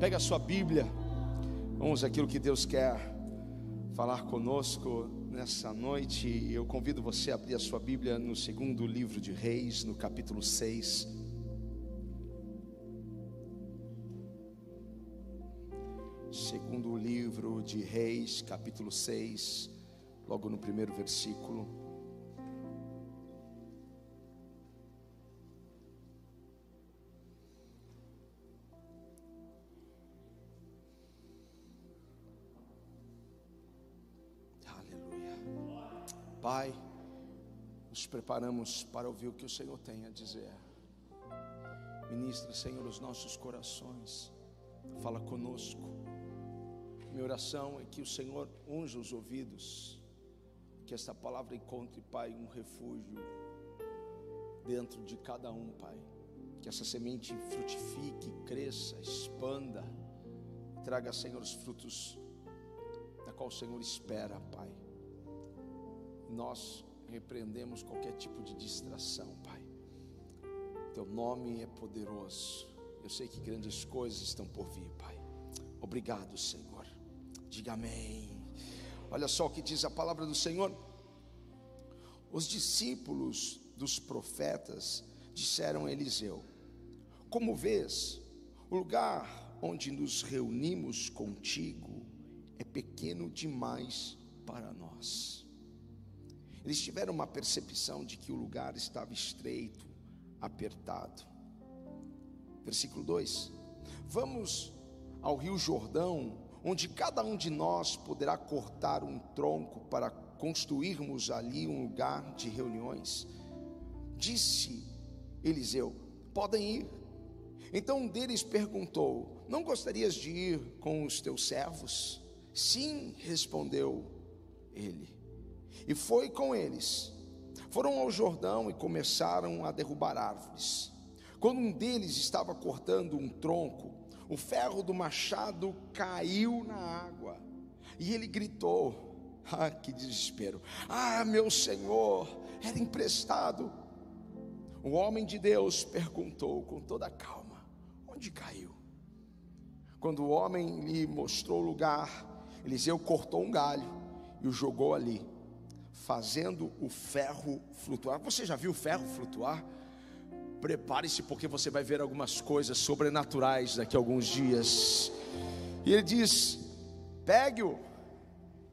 Pega a sua Bíblia. Vamos aquilo que Deus quer falar conosco nessa noite. Eu convido você a abrir a sua Bíblia no segundo livro de Reis, no capítulo 6. Segundo livro de Reis, capítulo 6, logo no primeiro versículo. Pai, nos preparamos para ouvir o que o Senhor tem a dizer. Ministra, Senhor, os nossos corações. Fala conosco. Minha oração é que o Senhor unja os ouvidos, que esta palavra encontre, Pai, um refúgio dentro de cada um, Pai. Que essa semente frutifique, cresça, expanda, traga, Senhor, os frutos da qual o Senhor espera, Pai nós repreendemos qualquer tipo de distração, Pai. Teu nome é poderoso. Eu sei que grandes coisas estão por vir, Pai. Obrigado, Senhor. Diga amém. Olha só o que diz a palavra do Senhor. Os discípulos dos profetas disseram a Eliseu: Como vês, o lugar onde nos reunimos contigo é pequeno demais para nós. Eles tiveram uma percepção de que o lugar estava estreito, apertado. Versículo 2: Vamos ao Rio Jordão, onde cada um de nós poderá cortar um tronco para construirmos ali um lugar de reuniões. Disse Eliseu: Podem ir. Então um deles perguntou: Não gostarias de ir com os teus servos? Sim, respondeu ele e foi com eles. Foram ao Jordão e começaram a derrubar árvores. Quando um deles estava cortando um tronco, o ferro do machado caiu na água. E ele gritou: Ah, que desespero! Ah, meu senhor, era emprestado. O homem de Deus perguntou com toda calma: Onde caiu? Quando o homem lhe mostrou o lugar, Eliseu cortou um galho e o jogou ali fazendo o ferro flutuar. Você já viu o ferro flutuar? Prepare-se, porque você vai ver algumas coisas sobrenaturais daqui a alguns dias. E ele diz: pegue-o.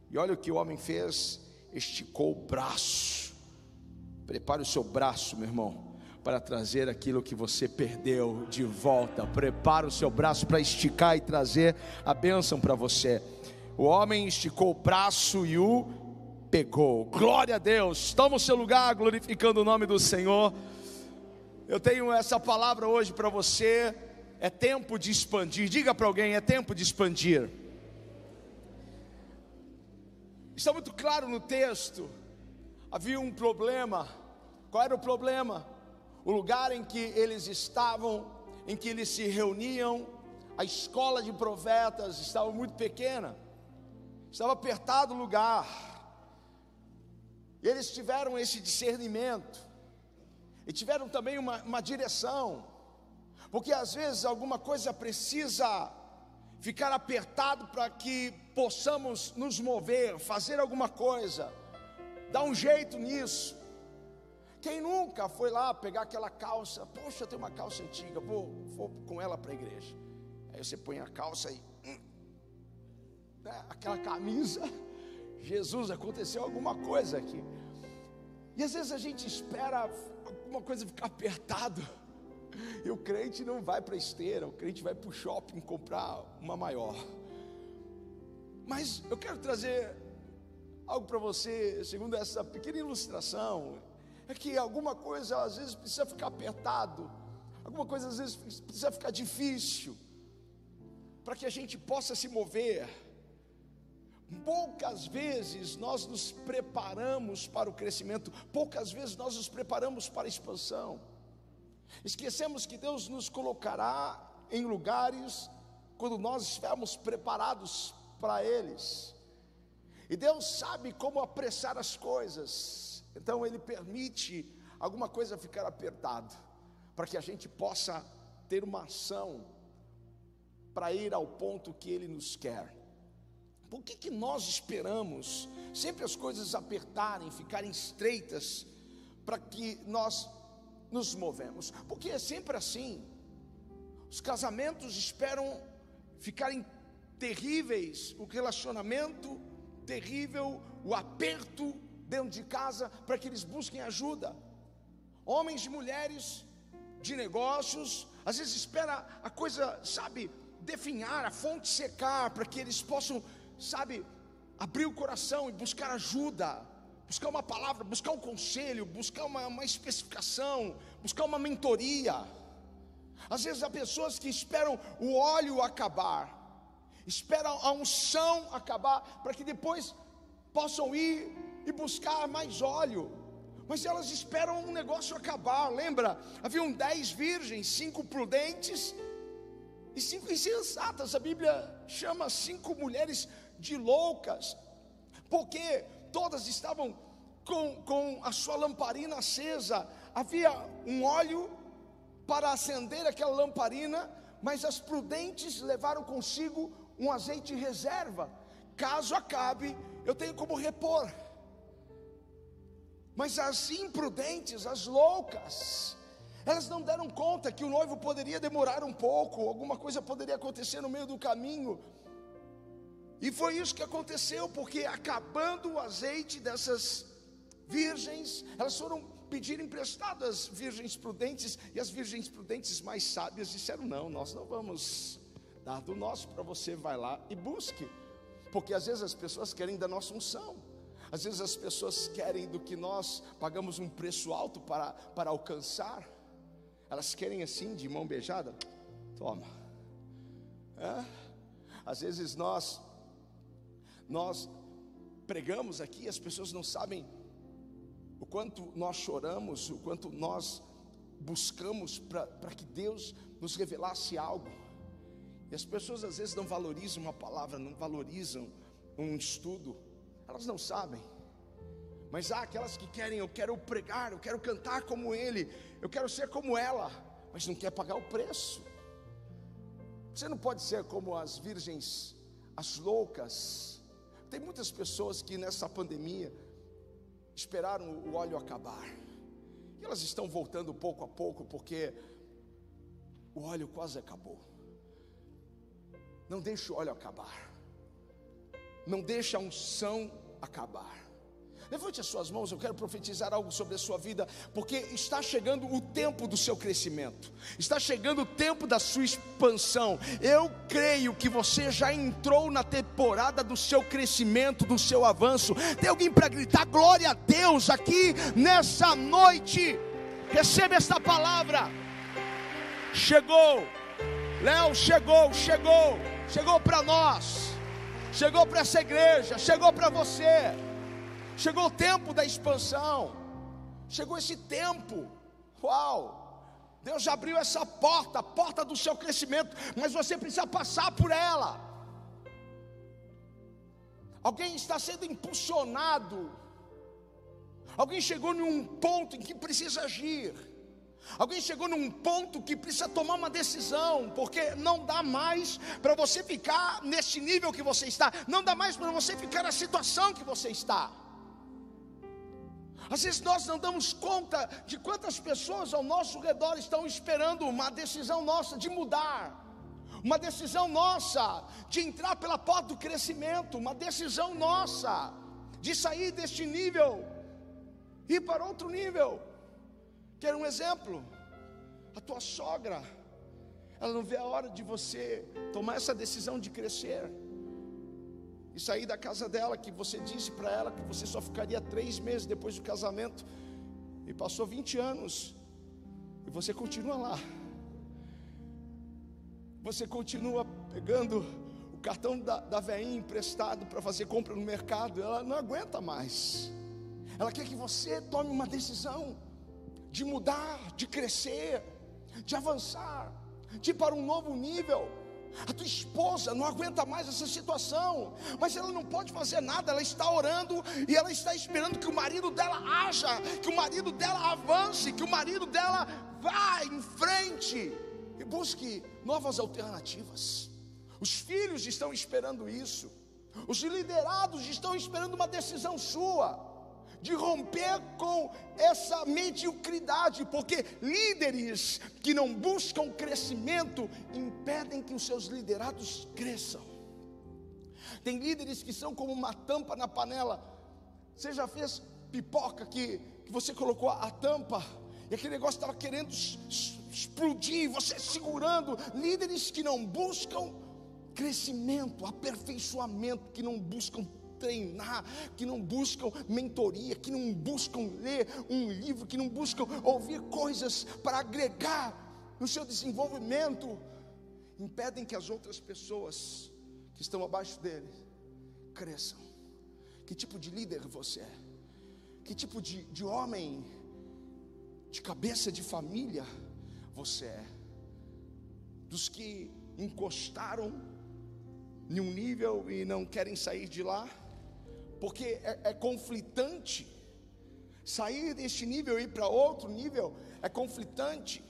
E olha o que o homem fez: esticou o braço. Prepare o seu braço, meu irmão, para trazer aquilo que você perdeu de volta. Prepare o seu braço para esticar e trazer a bênção para você. O homem esticou o braço e o pegou. Glória a Deus. Toma o seu lugar glorificando o nome do Senhor. Eu tenho essa palavra hoje para você. É tempo de expandir. Diga para alguém: é tempo de expandir. Está muito claro no texto. Havia um problema. Qual era o problema? O lugar em que eles estavam, em que eles se reuniam, a escola de profetas estava muito pequena. Estava apertado o lugar e eles tiveram esse discernimento, e tiveram também uma, uma direção, porque às vezes alguma coisa precisa ficar apertado para que possamos nos mover, fazer alguma coisa, dar um jeito nisso. Quem nunca foi lá pegar aquela calça? Poxa, tenho uma calça antiga, vou, vou com ela para a igreja. Aí você põe a calça e hum, né, aquela camisa Jesus, aconteceu alguma coisa aqui. E às vezes a gente espera alguma coisa ficar apertado. E o crente não vai para a esteira, o crente vai para o shopping comprar uma maior. Mas eu quero trazer algo para você, segundo essa pequena ilustração, é que alguma coisa às vezes precisa ficar apertado, alguma coisa às vezes precisa ficar difícil, para que a gente possa se mover. Poucas vezes nós nos preparamos para o crescimento, poucas vezes nós nos preparamos para a expansão. Esquecemos que Deus nos colocará em lugares quando nós estivermos preparados para eles. E Deus sabe como apressar as coisas. Então ele permite alguma coisa ficar apertado, para que a gente possa ter uma ação para ir ao ponto que Ele nos quer. Por que, que nós esperamos sempre as coisas apertarem, ficarem estreitas, para que nós nos movemos? Porque é sempre assim. Os casamentos esperam ficarem terríveis, o relacionamento terrível, o aperto dentro de casa, para que eles busquem ajuda. Homens e mulheres de negócios, às vezes espera a coisa, sabe, definhar, a fonte secar, para que eles possam, sabe, abrir o coração e buscar ajuda, buscar uma palavra, buscar um conselho, buscar uma, uma especificação, buscar uma mentoria. Às vezes há pessoas que esperam o óleo acabar, esperam a unção acabar, para que depois possam ir e buscar mais óleo. Mas elas esperam um negócio acabar. Lembra? Haviam dez virgens, cinco prudentes e cinco insensatas. A Bíblia chama cinco mulheres de loucas, porque todas estavam com, com a sua lamparina acesa. Havia um óleo para acender aquela lamparina, mas as prudentes levaram consigo um azeite reserva. Caso acabe, eu tenho como repor. Mas as imprudentes, as loucas, elas não deram conta que o noivo poderia demorar um pouco, alguma coisa poderia acontecer no meio do caminho. E foi isso que aconteceu, porque acabando o azeite dessas virgens, elas foram pedir emprestado às virgens prudentes, e as virgens prudentes mais sábias disseram: Não, nós não vamos dar do nosso para você, vai lá e busque, porque às vezes as pessoas querem da nossa unção. Às vezes as pessoas querem do que nós pagamos um preço alto para, para alcançar. Elas querem assim, de mão beijada, toma. É? Às vezes nós, nós pregamos aqui, as pessoas não sabem o quanto nós choramos, o quanto nós buscamos para que Deus nos revelasse algo. E as pessoas às vezes não valorizam uma palavra, não valorizam um estudo, elas não sabem. Mas há aquelas que querem, eu quero pregar, eu quero cantar como ele, eu quero ser como ela, mas não quer pagar o preço. Você não pode ser como as virgens, as loucas. Tem muitas pessoas que nessa pandemia esperaram o óleo acabar. E elas estão voltando pouco a pouco porque o óleo quase acabou. Não deixe o óleo acabar. Não deixe a unção acabar. Levante as suas mãos, eu quero profetizar algo sobre a sua vida, porque está chegando o tempo do seu crescimento, está chegando o tempo da sua expansão. Eu creio que você já entrou na temporada do seu crescimento, do seu avanço. Tem alguém para gritar glória a Deus aqui nessa noite? Receba esta palavra. Chegou, Léo, chegou, chegou, chegou para nós, chegou para essa igreja, chegou para você. Chegou o tempo da expansão. Chegou esse tempo. Uau! Deus abriu essa porta, a porta do seu crescimento, mas você precisa passar por ela. Alguém está sendo impulsionado. Alguém chegou num ponto em que precisa agir. Alguém chegou num ponto que precisa tomar uma decisão, porque não dá mais para você ficar nesse nível que você está, não dá mais para você ficar na situação que você está. Às vezes nós não damos conta de quantas pessoas ao nosso redor estão esperando uma decisão nossa de mudar, uma decisão nossa de entrar pela porta do crescimento, uma decisão nossa de sair deste nível e ir para outro nível. Quer um exemplo? A tua sogra, ela não vê a hora de você tomar essa decisão de crescer e sair da casa dela, que você disse para ela que você só ficaria três meses depois do casamento, e passou 20 anos, e você continua lá. Você continua pegando o cartão da, da veinha emprestado para fazer compra no mercado, ela não aguenta mais. Ela quer que você tome uma decisão de mudar, de crescer, de avançar, de ir para um novo nível. A tua esposa não aguenta mais essa situação, mas ela não pode fazer nada, ela está orando e ela está esperando que o marido dela haja, que o marido dela avance, que o marido dela vá em frente e busque novas alternativas. Os filhos estão esperando isso. Os liderados estão esperando uma decisão sua de romper com essa mediocridade, porque líderes que não buscam crescimento impedem que os seus liderados cresçam. Tem líderes que são como uma tampa na panela. Você já fez pipoca que, que você colocou a tampa e aquele negócio estava querendo explodir, você segurando. Líderes que não buscam crescimento, aperfeiçoamento, que não buscam treinar, que não buscam mentoria, que não buscam ler um livro, que não buscam ouvir coisas para agregar no seu desenvolvimento, impedem que as outras pessoas que estão abaixo dele cresçam. Que tipo de líder você é? Que tipo de, de homem, de cabeça de família você é? Dos que encostaram em um nível e não querem sair de lá? Porque é, é conflitante. Sair deste nível e ir para outro nível é conflitante.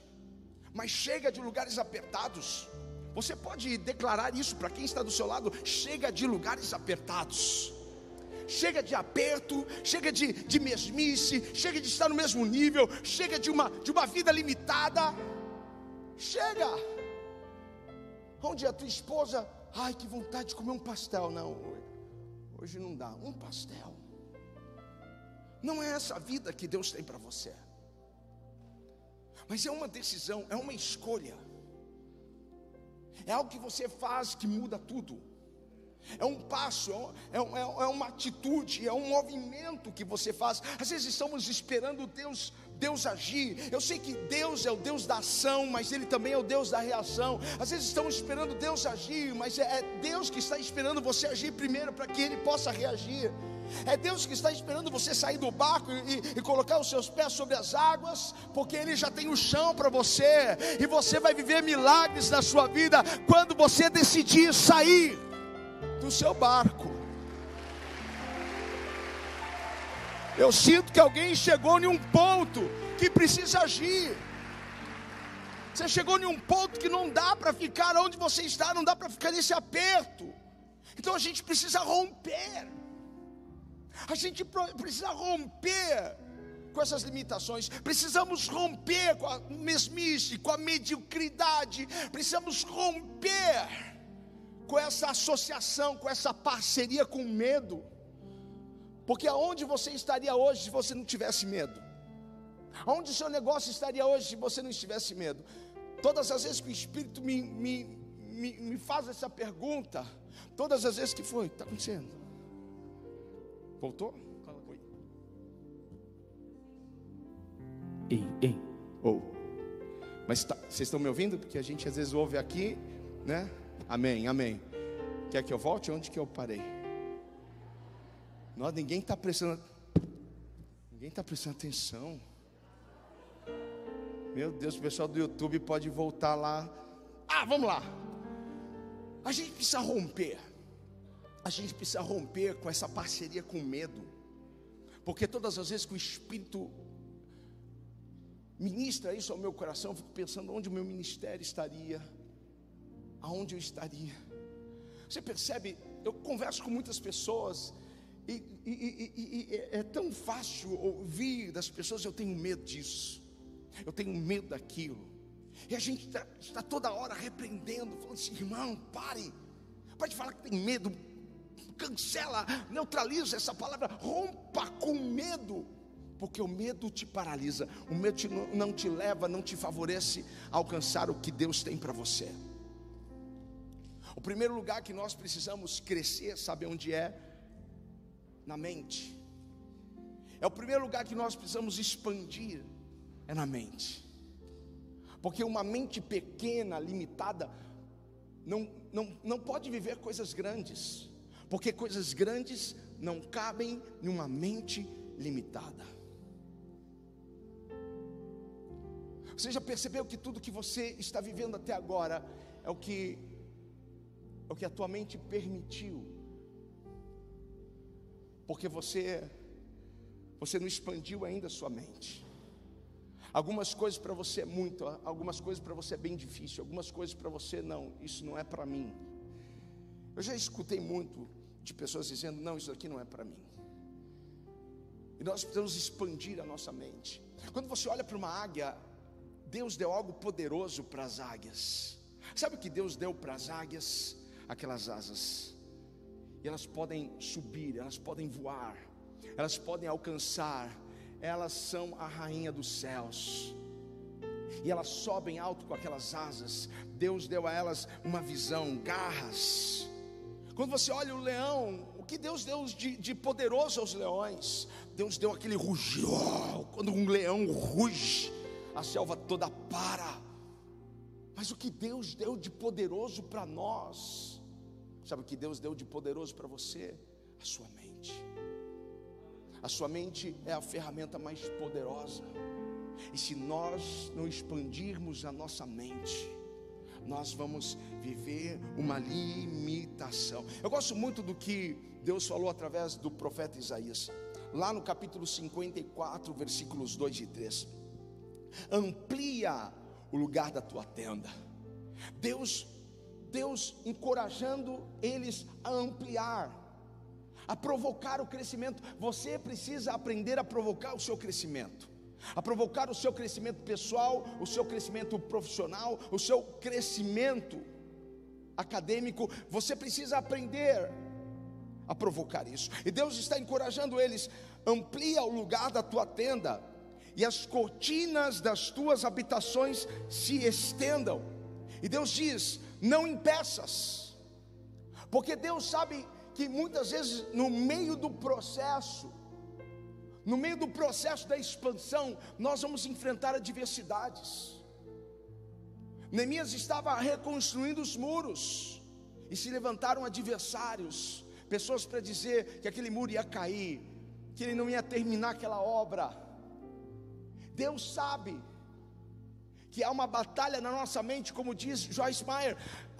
Mas chega de lugares apertados. Você pode declarar isso para quem está do seu lado: chega de lugares apertados. Chega de aperto, chega de, de mesmice, chega de estar no mesmo nível, chega de uma, de uma vida limitada. Chega! Onde a tua esposa, ai que vontade de comer um pastel. Não, hoje não dá. Um pastel. Não é essa a vida que Deus tem para você. Mas é uma decisão, é uma escolha. É algo que você faz que muda tudo. É um passo, é, é, é uma atitude, é um movimento que você faz. Às vezes estamos esperando Deus Deus agir. Eu sei que Deus é o Deus da ação, mas Ele também é o Deus da reação. Às vezes estamos esperando Deus agir, mas é, é Deus que está esperando você agir primeiro para que Ele possa reagir. É Deus que está esperando você sair do barco e, e, colocar os seus pés sobre as águas, porque Ele já tem o chão para você, e você vai viver milagres na sua vida quando você decidir sair do seu barco. Eu sinto que alguém chegou em um ponto que precisa agir. Você chegou em um ponto que não dá para ficar onde você está, não dá para ficar nesse aperto. Então a gente precisa romper. A gente precisa romper com essas limitações, precisamos romper com a mesmice, com a mediocridade, precisamos romper com essa associação, com essa parceria com medo. Porque aonde você estaria hoje se você não tivesse medo? Aonde o seu negócio estaria hoje se você não tivesse medo? Todas as vezes que o Espírito me, me, me, me faz essa pergunta, todas as vezes que foi, está acontecendo? Voltou? Oi. Ei, ei, ou. Oh. Mas tá, vocês estão me ouvindo? Porque a gente às vezes ouve aqui, né? Amém, amém. Quer que eu volte? Onde que eu parei? Nós, ninguém está prestando. Ninguém está prestando atenção. Meu Deus, o pessoal do YouTube pode voltar lá. Ah, vamos lá. A gente precisa romper. A gente precisa romper com essa parceria com medo. Porque todas as vezes que o Espírito ministra isso ao meu coração, eu fico pensando onde o meu ministério estaria, aonde eu estaria. Você percebe? Eu converso com muitas pessoas e, e, e, e, é tão fácil ouvir das pessoas: eu tenho medo disso, eu tenho medo daquilo. E a gente está, está toda hora repreendendo, falando assim: irmão, pare, pode falar que tem medo, cancela, neutraliza essa palavra, rompa com medo, porque o medo te paralisa, o medo te, não te leva, não te favorece a alcançar o que Deus tem para você. O primeiro lugar que nós precisamos crescer, sabe onde é? na mente. É o primeiro lugar que nós precisamos expandir, é na mente. Porque uma mente pequena, limitada, não, não, não pode viver coisas grandes. Porque coisas grandes não cabem em uma mente limitada. Você já percebeu que tudo que você está vivendo até agora é o que é o que a tua mente permitiu porque você você não expandiu ainda a sua mente. Algumas coisas para você é muito, algumas coisas para você é bem difícil, algumas coisas para você não, isso não é para mim. Eu já escutei muito de pessoas dizendo: não, isso aqui não é para mim. E nós precisamos expandir a nossa mente. Quando você olha para uma águia, Deus deu algo poderoso para as águias. Sabe o que Deus deu para as águias? Aquelas asas. E elas podem subir, elas podem voar, elas podem alcançar, elas são a rainha dos céus. E elas sobem alto com aquelas asas. Deus deu a elas uma visão, garras. Quando você olha o leão, o que Deus deu de, de poderoso aos leões? Deus deu aquele rugir. quando um leão ruge, a selva toda para. Mas o que Deus deu de poderoso para nós? Sabe o que Deus deu de poderoso para você? A sua mente. A sua mente é a ferramenta mais poderosa. E se nós não expandirmos a nossa mente, nós vamos viver uma limitação. Eu gosto muito do que Deus falou através do profeta Isaías lá no capítulo 54, versículos 2 e 3. Amplia o lugar da tua tenda. Deus, Deus encorajando eles a ampliar, a provocar o crescimento. Você precisa aprender a provocar o seu crescimento. A provocar o seu crescimento pessoal, o seu crescimento profissional, o seu crescimento acadêmico, você precisa aprender a provocar isso. E Deus está encorajando eles: amplia o lugar da tua tenda, e as cortinas das tuas habitações se estendam. E Deus diz: não impeças, porque Deus sabe que muitas vezes no meio do processo, no meio do processo da expansão, nós vamos enfrentar adversidades. Neemias estava reconstruindo os muros, e se levantaram adversários, pessoas para dizer que aquele muro ia cair, que ele não ia terminar aquela obra. Deus sabe que há uma batalha na nossa mente, como diz Joyce Meyer,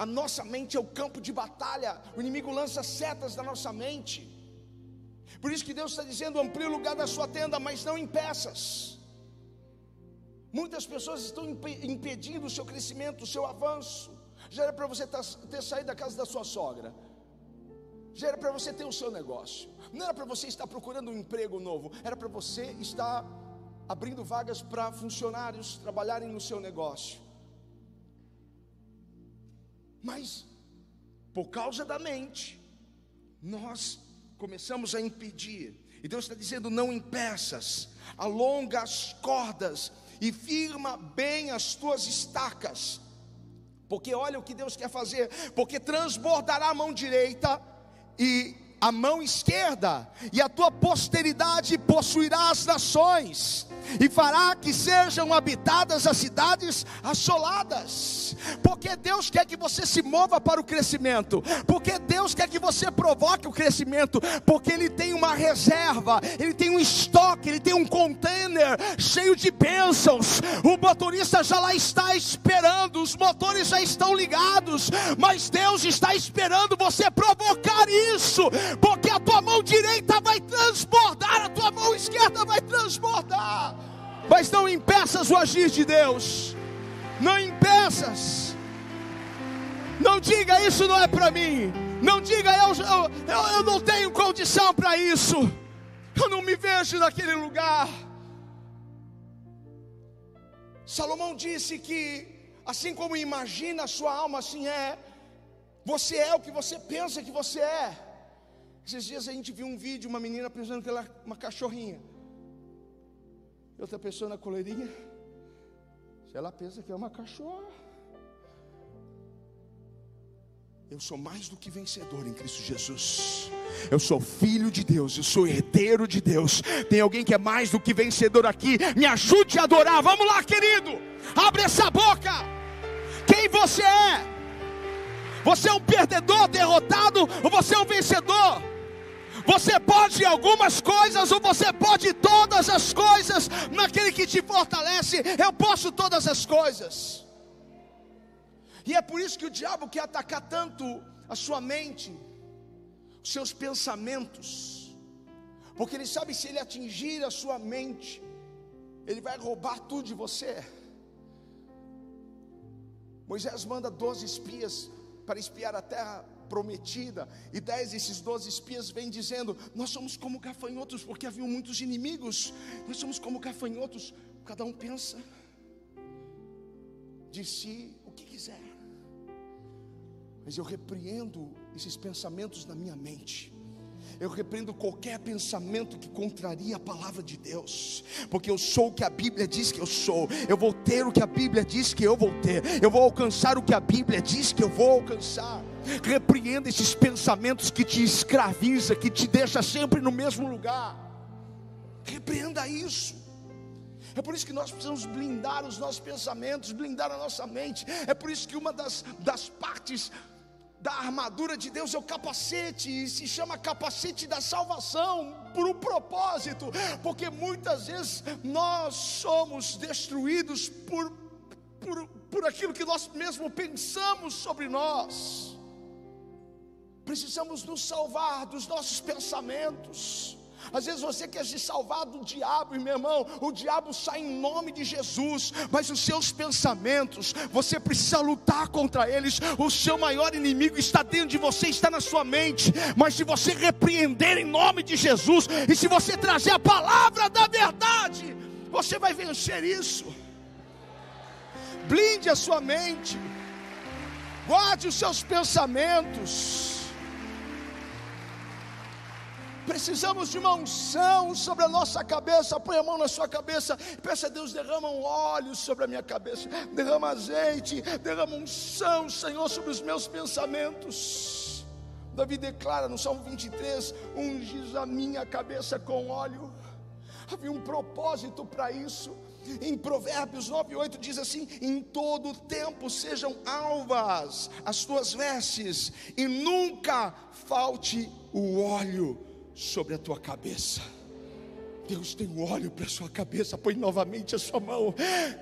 a nossa mente é o campo de batalha, o inimigo lança setas na nossa mente. Por isso que Deus está dizendo: amplie o lugar da sua tenda, mas não em peças. Muitas pessoas estão impedindo o seu crescimento, o seu avanço. Já era para você ter saído da casa da sua sogra já era para você ter o seu negócio, não era para você estar procurando um emprego novo, era para você estar abrindo vagas para funcionários trabalharem no seu negócio. Mas, por causa da mente, nós começamos a impedir, e Deus está dizendo: não impeças, alonga as cordas e firma bem as tuas estacas, porque olha o que Deus quer fazer, porque transbordará a mão direita e a mão esquerda, e a tua posteridade possuirá as nações, e fará que sejam habitadas as cidades assoladas, porque Deus quer que você se mova para o crescimento, porque Deus quer que você provoque o crescimento, porque Ele tem uma reserva, Ele tem um estoque, Ele tem um container cheio de bênçãos. O motorista já lá está esperando, os motores já estão ligados, mas Deus está esperando você provocar isso, porque a tua mão direita vai transbordar, a tua mão esquerda vai transbordar. Mas não impeças o agir de Deus. Não impeças. Não diga isso não é para mim. Não diga eu, eu, eu não tenho condição para isso. Eu não me vejo naquele lugar. Salomão disse que assim como imagina a sua alma, assim é. Você é o que você pensa que você é. Esses dias a gente viu um vídeo, uma menina pensando que ela uma cachorrinha. E outra pessoa na coleirinha, ela pensa que é uma cachorra. Eu sou mais do que vencedor em Cristo Jesus. Eu sou filho de Deus, eu sou herdeiro de Deus. Tem alguém que é mais do que vencedor aqui? Me ajude a adorar. Vamos lá, querido. Abre essa boca. Quem você é? Você é um perdedor, derrotado, ou você é um vencedor? Você pode algumas coisas, ou você pode todas as coisas, naquele que te fortalece. Eu posso todas as coisas. E é por isso que o diabo quer atacar tanto a sua mente, os seus pensamentos, porque ele sabe se ele atingir a sua mente, ele vai roubar tudo de você. Moisés manda 12 espias para espiar a terra prometida. E dez desses doze espias vêm dizendo: Nós somos como gafanhotos, porque haviam muitos inimigos. Nós somos como gafanhotos. Cada um pensa de si o que quiser. Mas eu repreendo esses pensamentos na minha mente. Eu repreendo qualquer pensamento que contraria a palavra de Deus, porque eu sou o que a Bíblia diz que eu sou. Eu vou ter o que a Bíblia diz que eu vou ter. Eu vou alcançar o que a Bíblia diz que eu vou alcançar. Repreenda esses pensamentos que te escraviza, que te deixa sempre no mesmo lugar. Repreenda isso. É por isso que nós precisamos blindar os nossos pensamentos, blindar a nossa mente. É por isso que uma das, das partes da armadura de Deus é o capacete, e se chama capacete da salvação, por um propósito, porque muitas vezes nós somos destruídos por, por, por aquilo que nós mesmos pensamos sobre nós. Precisamos nos salvar dos nossos pensamentos. Às vezes você quer se salvar do diabo, meu irmão, o diabo sai em nome de Jesus, mas os seus pensamentos, você precisa lutar contra eles. O seu maior inimigo está dentro de você, está na sua mente. Mas se você repreender em nome de Jesus, e se você trazer a palavra da verdade, você vai vencer isso. Blinde a sua mente, guarde os seus pensamentos. Precisamos de uma unção sobre a nossa cabeça. Põe a mão na sua cabeça. Peça a Deus: derrama um óleo sobre a minha cabeça. Derrama azeite. Derrama unção, Senhor, sobre os meus pensamentos. Davi declara no Salmo 23: Ungis a minha cabeça com óleo. Havia um propósito para isso. Em Provérbios 9, 8 diz assim: Em todo tempo sejam alvas as tuas vestes, e nunca falte o óleo sobre a tua cabeça. Deus tem um óleo para a sua cabeça, põe novamente a sua mão,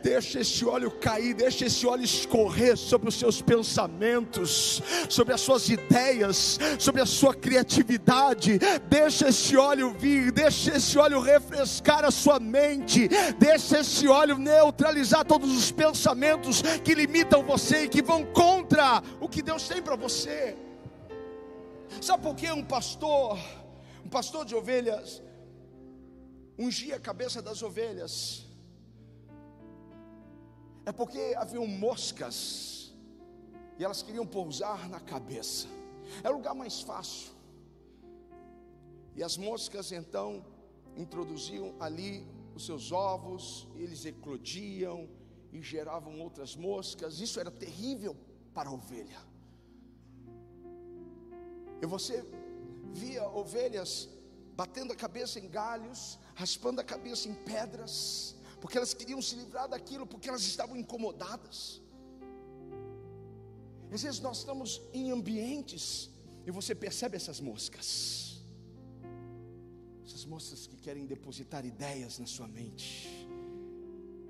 deixa esse óleo cair, deixa esse óleo escorrer sobre os seus pensamentos, sobre as suas ideias, sobre a sua criatividade, deixa esse óleo vir, deixa esse óleo refrescar a sua mente, deixa esse óleo neutralizar todos os pensamentos que limitam você e que vão contra o que Deus tem para você. Sabe por que um pastor um pastor de ovelhas ungia a cabeça das ovelhas. É porque haviam moscas e elas queriam pousar na cabeça. É o lugar mais fácil. E as moscas então introduziam ali os seus ovos, eles eclodiam e geravam outras moscas. Isso era terrível para a ovelha. E você via ovelhas batendo a cabeça em galhos, raspando a cabeça em pedras, porque elas queriam se livrar daquilo, porque elas estavam incomodadas. Às vezes nós estamos em ambientes e você percebe essas moscas, essas moscas que querem depositar ideias na sua mente.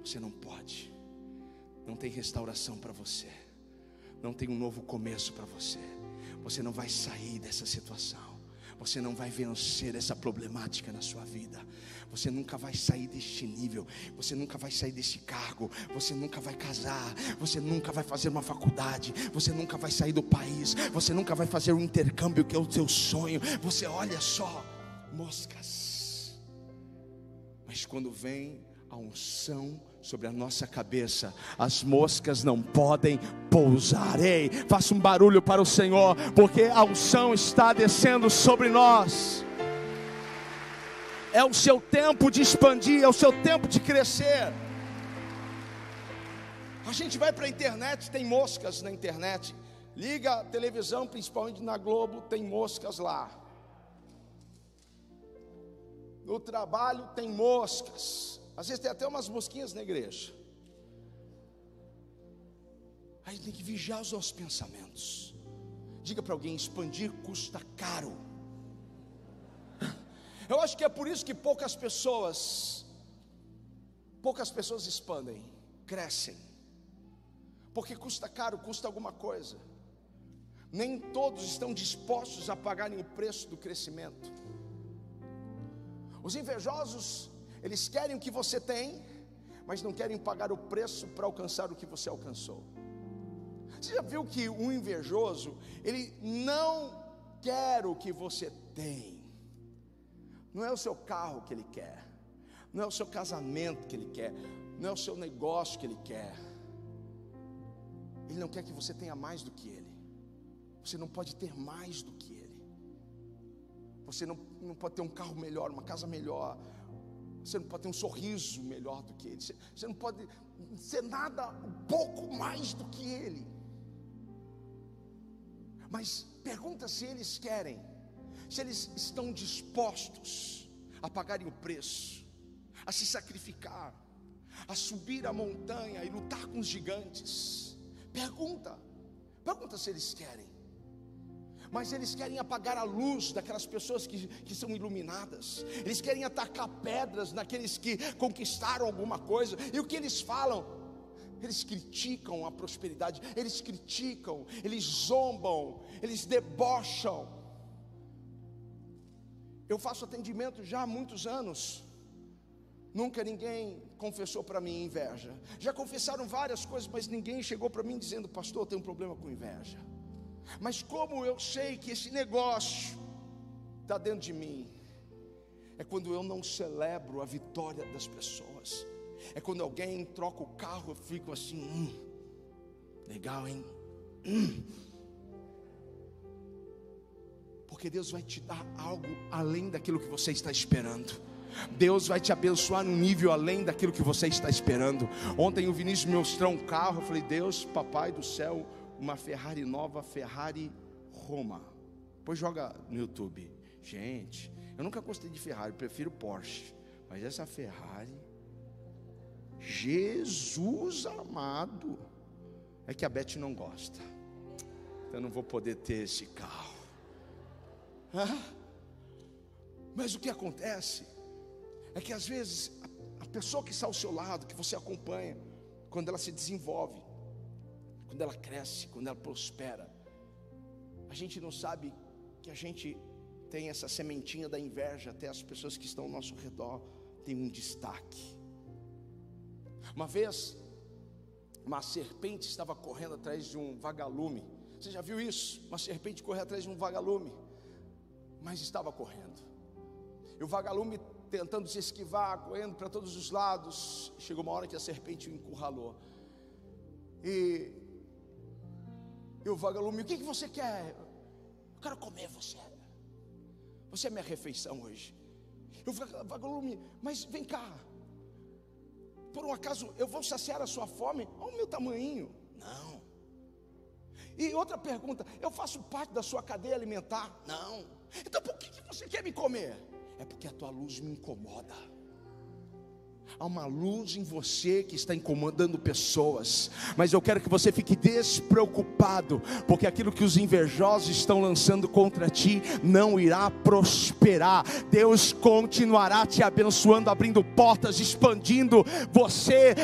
Você não pode, não tem restauração para você, não tem um novo começo para você, você não vai sair dessa situação você não vai vencer essa problemática na sua vida. Você nunca vai sair deste nível, você nunca vai sair desse cargo, você nunca vai casar, você nunca vai fazer uma faculdade, você nunca vai sair do país, você nunca vai fazer um intercâmbio que é o teu sonho. Você olha só, moscas. Mas quando vem a unção sobre a nossa cabeça, as moscas não podem pousar. Ei, faça um barulho para o Senhor, porque a unção está descendo sobre nós. É o seu tempo de expandir, é o seu tempo de crescer. A gente vai para a internet, tem moscas na internet. Liga a televisão, principalmente na Globo, tem moscas lá. No trabalho tem moscas. Às vezes tem até umas mosquinhas na igreja. A gente tem que vigiar os nossos pensamentos. Diga para alguém: expandir custa caro. Eu acho que é por isso que poucas pessoas, poucas pessoas expandem, crescem, porque custa caro, custa alguma coisa. Nem todos estão dispostos a pagarem o preço do crescimento. Os invejosos eles querem o que você tem, mas não querem pagar o preço para alcançar o que você alcançou. Você já viu que o invejoso, ele não quer o que você tem, não é o seu carro que ele quer, não é o seu casamento que ele quer, não é o seu negócio que ele quer, ele não quer que você tenha mais do que ele, você não pode ter mais do que ele, você não, não pode ter um carro melhor, uma casa melhor, você não pode ter um sorriso melhor do que ele, você não pode ser nada, um pouco mais do que ele. Mas pergunta se eles querem, se eles estão dispostos a pagarem o preço, a se sacrificar, a subir a montanha e lutar com os gigantes. Pergunta, pergunta se eles querem. Mas eles querem apagar a luz daquelas pessoas que, que são iluminadas, eles querem atacar pedras naqueles que conquistaram alguma coisa, e o que eles falam? Eles criticam a prosperidade, eles criticam, eles zombam, eles debocham. Eu faço atendimento já há muitos anos. Nunca ninguém confessou para mim inveja. Já confessaram várias coisas, mas ninguém chegou para mim dizendo, pastor, eu tenho um problema com inveja. Mas como eu sei que esse negócio está dentro de mim, é quando eu não celebro a vitória das pessoas. É quando alguém troca o carro, eu fico assim, hum, legal, hein? Hum. Porque Deus vai te dar algo além daquilo que você está esperando. Deus vai te abençoar num nível além daquilo que você está esperando. Ontem o Vinícius me mostrou um carro, eu falei: Deus, papai do céu, uma Ferrari nova, Ferrari Roma. Depois joga no YouTube. Gente, eu nunca gostei de Ferrari, prefiro Porsche. Mas essa Ferrari Jesus amado. É que a Beth não gosta. Eu não vou poder ter esse carro. Mas o que acontece é que às vezes a pessoa que está ao seu lado, que você acompanha, quando ela se desenvolve, quando ela cresce, quando ela prospera, a gente não sabe que a gente tem essa sementinha da inveja, até as pessoas que estão ao nosso redor têm um destaque. Uma vez, uma serpente estava correndo atrás de um vagalume. Você já viu isso? Uma serpente correr atrás de um vagalume, mas estava correndo. E o vagalume tentando se esquivar, correndo para todos os lados. Chegou uma hora que a serpente o encurralou. E, e o vagalume, o que, que você quer? Eu quero comer você. Você é minha refeição hoje. E o vagalume, mas vem cá, por um acaso eu vou saciar a sua fome? Olha o meu tamanho. Não. E outra pergunta: eu faço parte da sua cadeia alimentar? Não. Então por que você quer me comer? É porque a tua luz me incomoda. Há uma luz em você que está incomodando pessoas, mas eu quero que você fique despreocupado, porque aquilo que os invejosos estão lançando contra ti não irá prosperar. Deus continuará te abençoando, abrindo portas, expandindo você,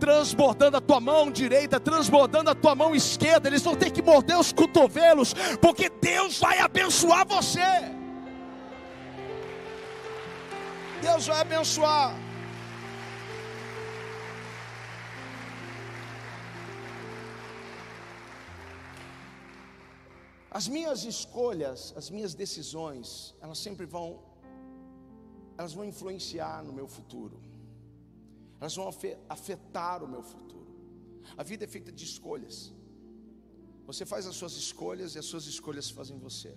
transbordando a tua mão direita, transbordando a tua mão esquerda. Eles vão ter que morder os cotovelos, porque Deus vai abençoar você. Deus vai abençoar. As minhas escolhas, as minhas decisões, elas sempre vão, elas vão influenciar no meu futuro, elas vão afetar o meu futuro. A vida é feita de escolhas. Você faz as suas escolhas e as suas escolhas fazem você.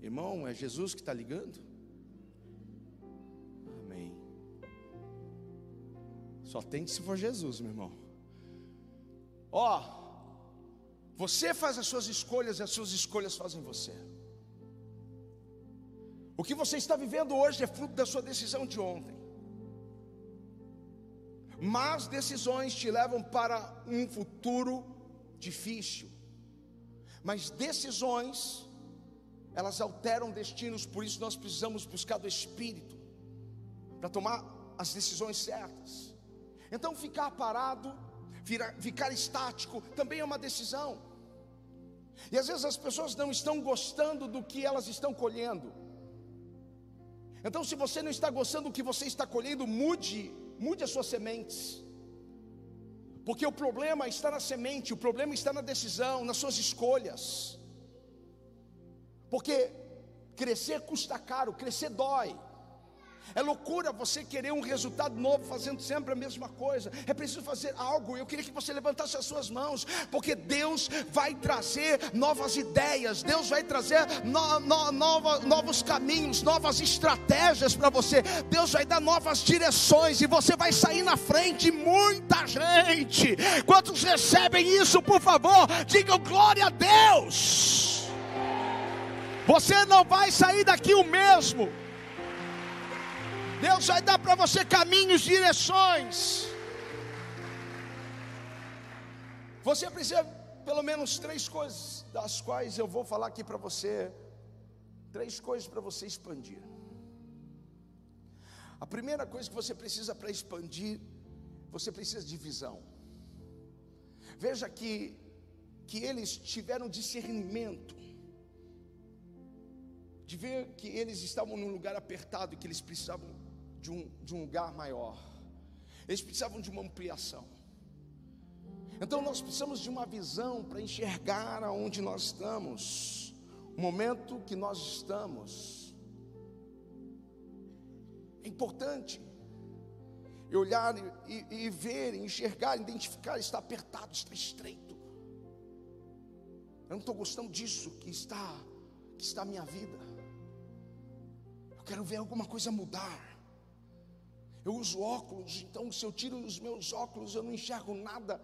Irmão, é Jesus que está ligando? Amém. Só tem se for Jesus, meu irmão. Ó, oh, você faz as suas escolhas e as suas escolhas fazem você. O que você está vivendo hoje é fruto da sua decisão de ontem. Mas decisões te levam para um futuro difícil. Mas decisões, elas alteram destinos, por isso nós precisamos buscar do Espírito para tomar as decisões certas. Então, ficar parado, ficar estático, também é uma decisão. E às vezes as pessoas não estão gostando do que elas estão colhendo. Então, se você não está gostando do que você está colhendo, mude, mude as suas sementes. Porque o problema está na semente, o problema está na decisão, nas suas escolhas. Porque crescer custa caro, crescer dói. É loucura você querer um resultado novo fazendo sempre a mesma coisa. É preciso fazer algo. Eu queria que você levantasse as suas mãos, porque Deus vai trazer novas ideias, Deus vai trazer no, no, nova, novos caminhos, novas estratégias para você. Deus vai dar novas direções e você vai sair na frente. Muita gente. Quantos recebem isso, por favor? Digam glória a Deus. Você não vai sair daqui o mesmo. Deus vai dar para você caminhos, direções. Você precisa pelo menos três coisas, das quais eu vou falar aqui para você. Três coisas para você expandir. A primeira coisa que você precisa para expandir, você precisa de visão. Veja que, que eles tiveram discernimento de ver que eles estavam num lugar apertado e que eles precisavam de um, de um lugar maior. Eles precisavam de uma ampliação. Então nós precisamos de uma visão para enxergar aonde nós estamos, o momento que nós estamos. É importante olhar e, e, ver, enxergar, identificar, está apertado, está estreito. Eu não estou gostando disso que está, que está a minha vida. Eu quero ver alguma coisa mudar. Eu uso óculos, então se eu tiro os meus óculos, eu não enxergo nada.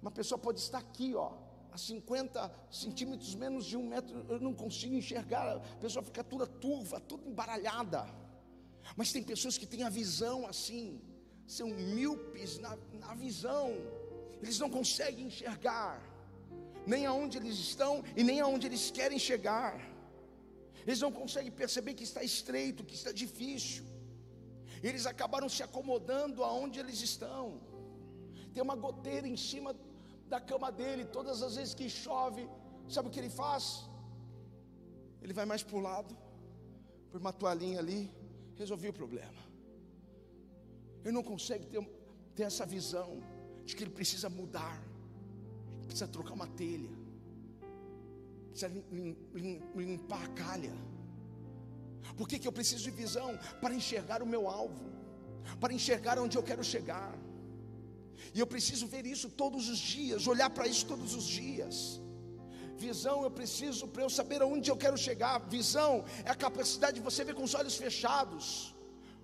Uma pessoa pode estar aqui, ó, a 50 centímetros, menos de um metro, eu não consigo enxergar. A pessoa fica toda turva, toda embaralhada. Mas tem pessoas que têm a visão assim, são míopes na, na visão, eles não conseguem enxergar, nem aonde eles estão e nem aonde eles querem chegar. Eles não conseguem perceber que está estreito, que está difícil. Eles acabaram se acomodando aonde eles estão. Tem uma goteira em cima da cama dele, todas as vezes que chove, sabe o que ele faz? Ele vai mais para o lado, põe uma toalhinha ali, resolveu o problema. Ele não consegue ter, ter essa visão de que ele precisa mudar, precisa trocar uma telha, precisa limpar a calha. Por que, que eu preciso de visão? Para enxergar o meu alvo, para enxergar onde eu quero chegar. E eu preciso ver isso todos os dias, olhar para isso todos os dias. Visão eu preciso para eu saber aonde eu quero chegar. Visão é a capacidade de você ver com os olhos fechados.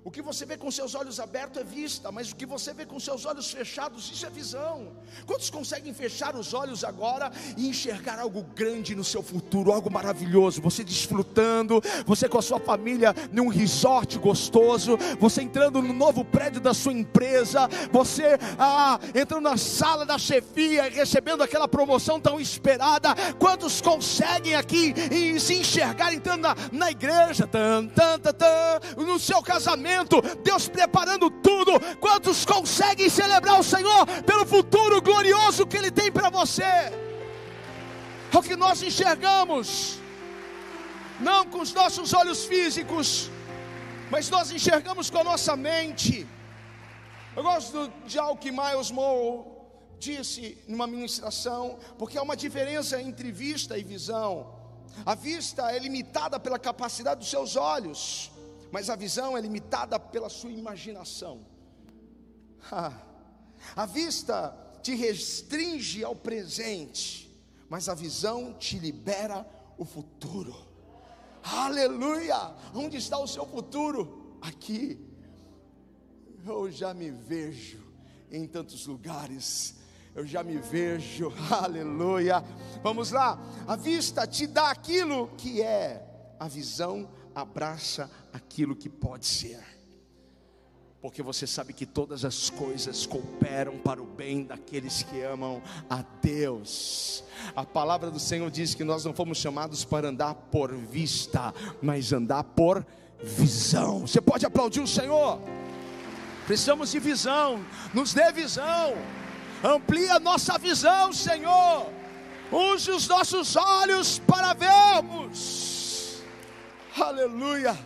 O que você vê com seus olhos abertos é vista, mas o que você vê com seus olhos fechados, isso é visão. Quantos conseguem fechar os olhos agora e enxergar algo grande no seu futuro, algo maravilhoso? Você desfrutando, você com a sua família num resort gostoso, você entrando no novo prédio da sua empresa, você ah, entrando na sala da chefia e recebendo aquela promoção tão esperada. Quantos conseguem aqui e se enxergar entrando na, na igreja, tan, tan, tan, tan, no seu casamento? Deus preparando tudo. Quantos conseguem celebrar o Senhor pelo futuro glorioso que Ele tem para você? É o que nós enxergamos, não com os nossos olhos físicos, mas nós enxergamos com a nossa mente. Eu gosto de algo que Miles Moore disse numa ministração, porque há uma diferença entre vista e visão. A vista é limitada pela capacidade dos seus olhos, mas a visão é limitada pela sua imaginação. A vista te restringe ao presente, mas a visão te libera o futuro. Aleluia! Onde está o seu futuro? Aqui. Eu já me vejo em tantos lugares. Eu já me vejo, aleluia. Vamos lá, a vista te dá aquilo que é, a visão abraça aquilo que pode ser, porque você sabe que todas as coisas cooperam para o bem daqueles que amam a Deus. A palavra do Senhor diz que nós não fomos chamados para andar por vista, mas andar por visão. Você pode aplaudir o Senhor? Precisamos de visão, nos dê visão, amplia a nossa visão, Senhor. Use os nossos olhos para vermos. Aleluia.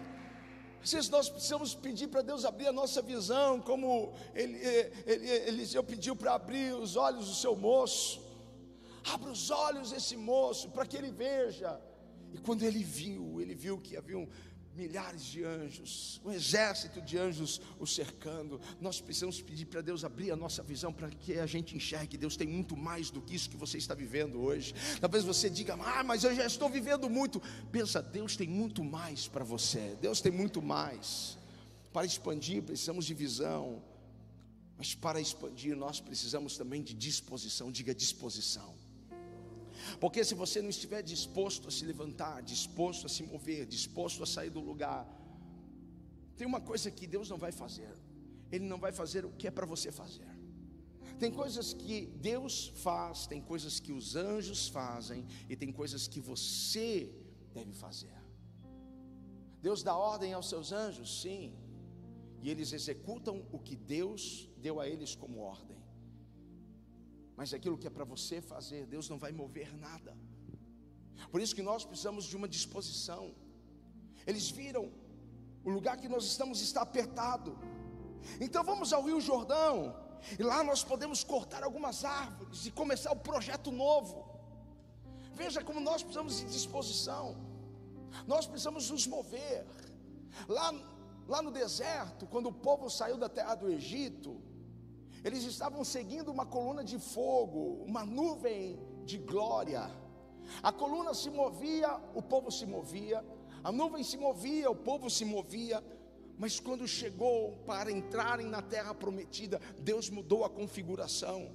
Vezes nós precisamos pedir para Deus abrir a nossa visão, como ele, ele, Eliseu pediu para abrir os olhos do seu moço. Abra os olhos desse moço para que ele veja. E quando ele viu, ele viu que havia um, milhares de anjos, um exército de anjos o cercando. Nós precisamos pedir para Deus abrir a nossa visão para que a gente enxergue. Deus tem muito mais do que isso que você está vivendo hoje. Talvez você diga, ah, mas eu já estou vivendo muito. Pensa, Deus tem muito mais para você. Deus tem muito mais. Para expandir, precisamos de visão. Mas para expandir, nós precisamos também de disposição. Diga disposição. Porque se você não estiver disposto a se levantar, disposto a se mover, disposto a sair do lugar, tem uma coisa que Deus não vai fazer. Ele não vai fazer o que é para você fazer. Tem coisas que Deus faz, tem coisas que os anjos fazem e tem coisas que você deve fazer. Deus dá ordem aos seus anjos, sim, e eles executam o que Deus deu a eles como ordem. Mas aquilo que é para você fazer, Deus não vai mover nada. Por isso que nós precisamos de uma disposição. Eles viram o lugar que nós estamos está apertado. Então vamos ao Rio Jordão. E lá nós podemos cortar algumas árvores e começar o um projeto novo. Veja como nós precisamos de disposição. Nós precisamos nos mover. Lá, lá no deserto, quando o povo saiu da terra do Egito, eles estavam seguindo uma coluna de fogo, uma nuvem de glória. A coluna se movia, o povo se movia, a nuvem se movia, o povo se movia. Mas quando chegou para entrarem na terra prometida, Deus mudou a configuração,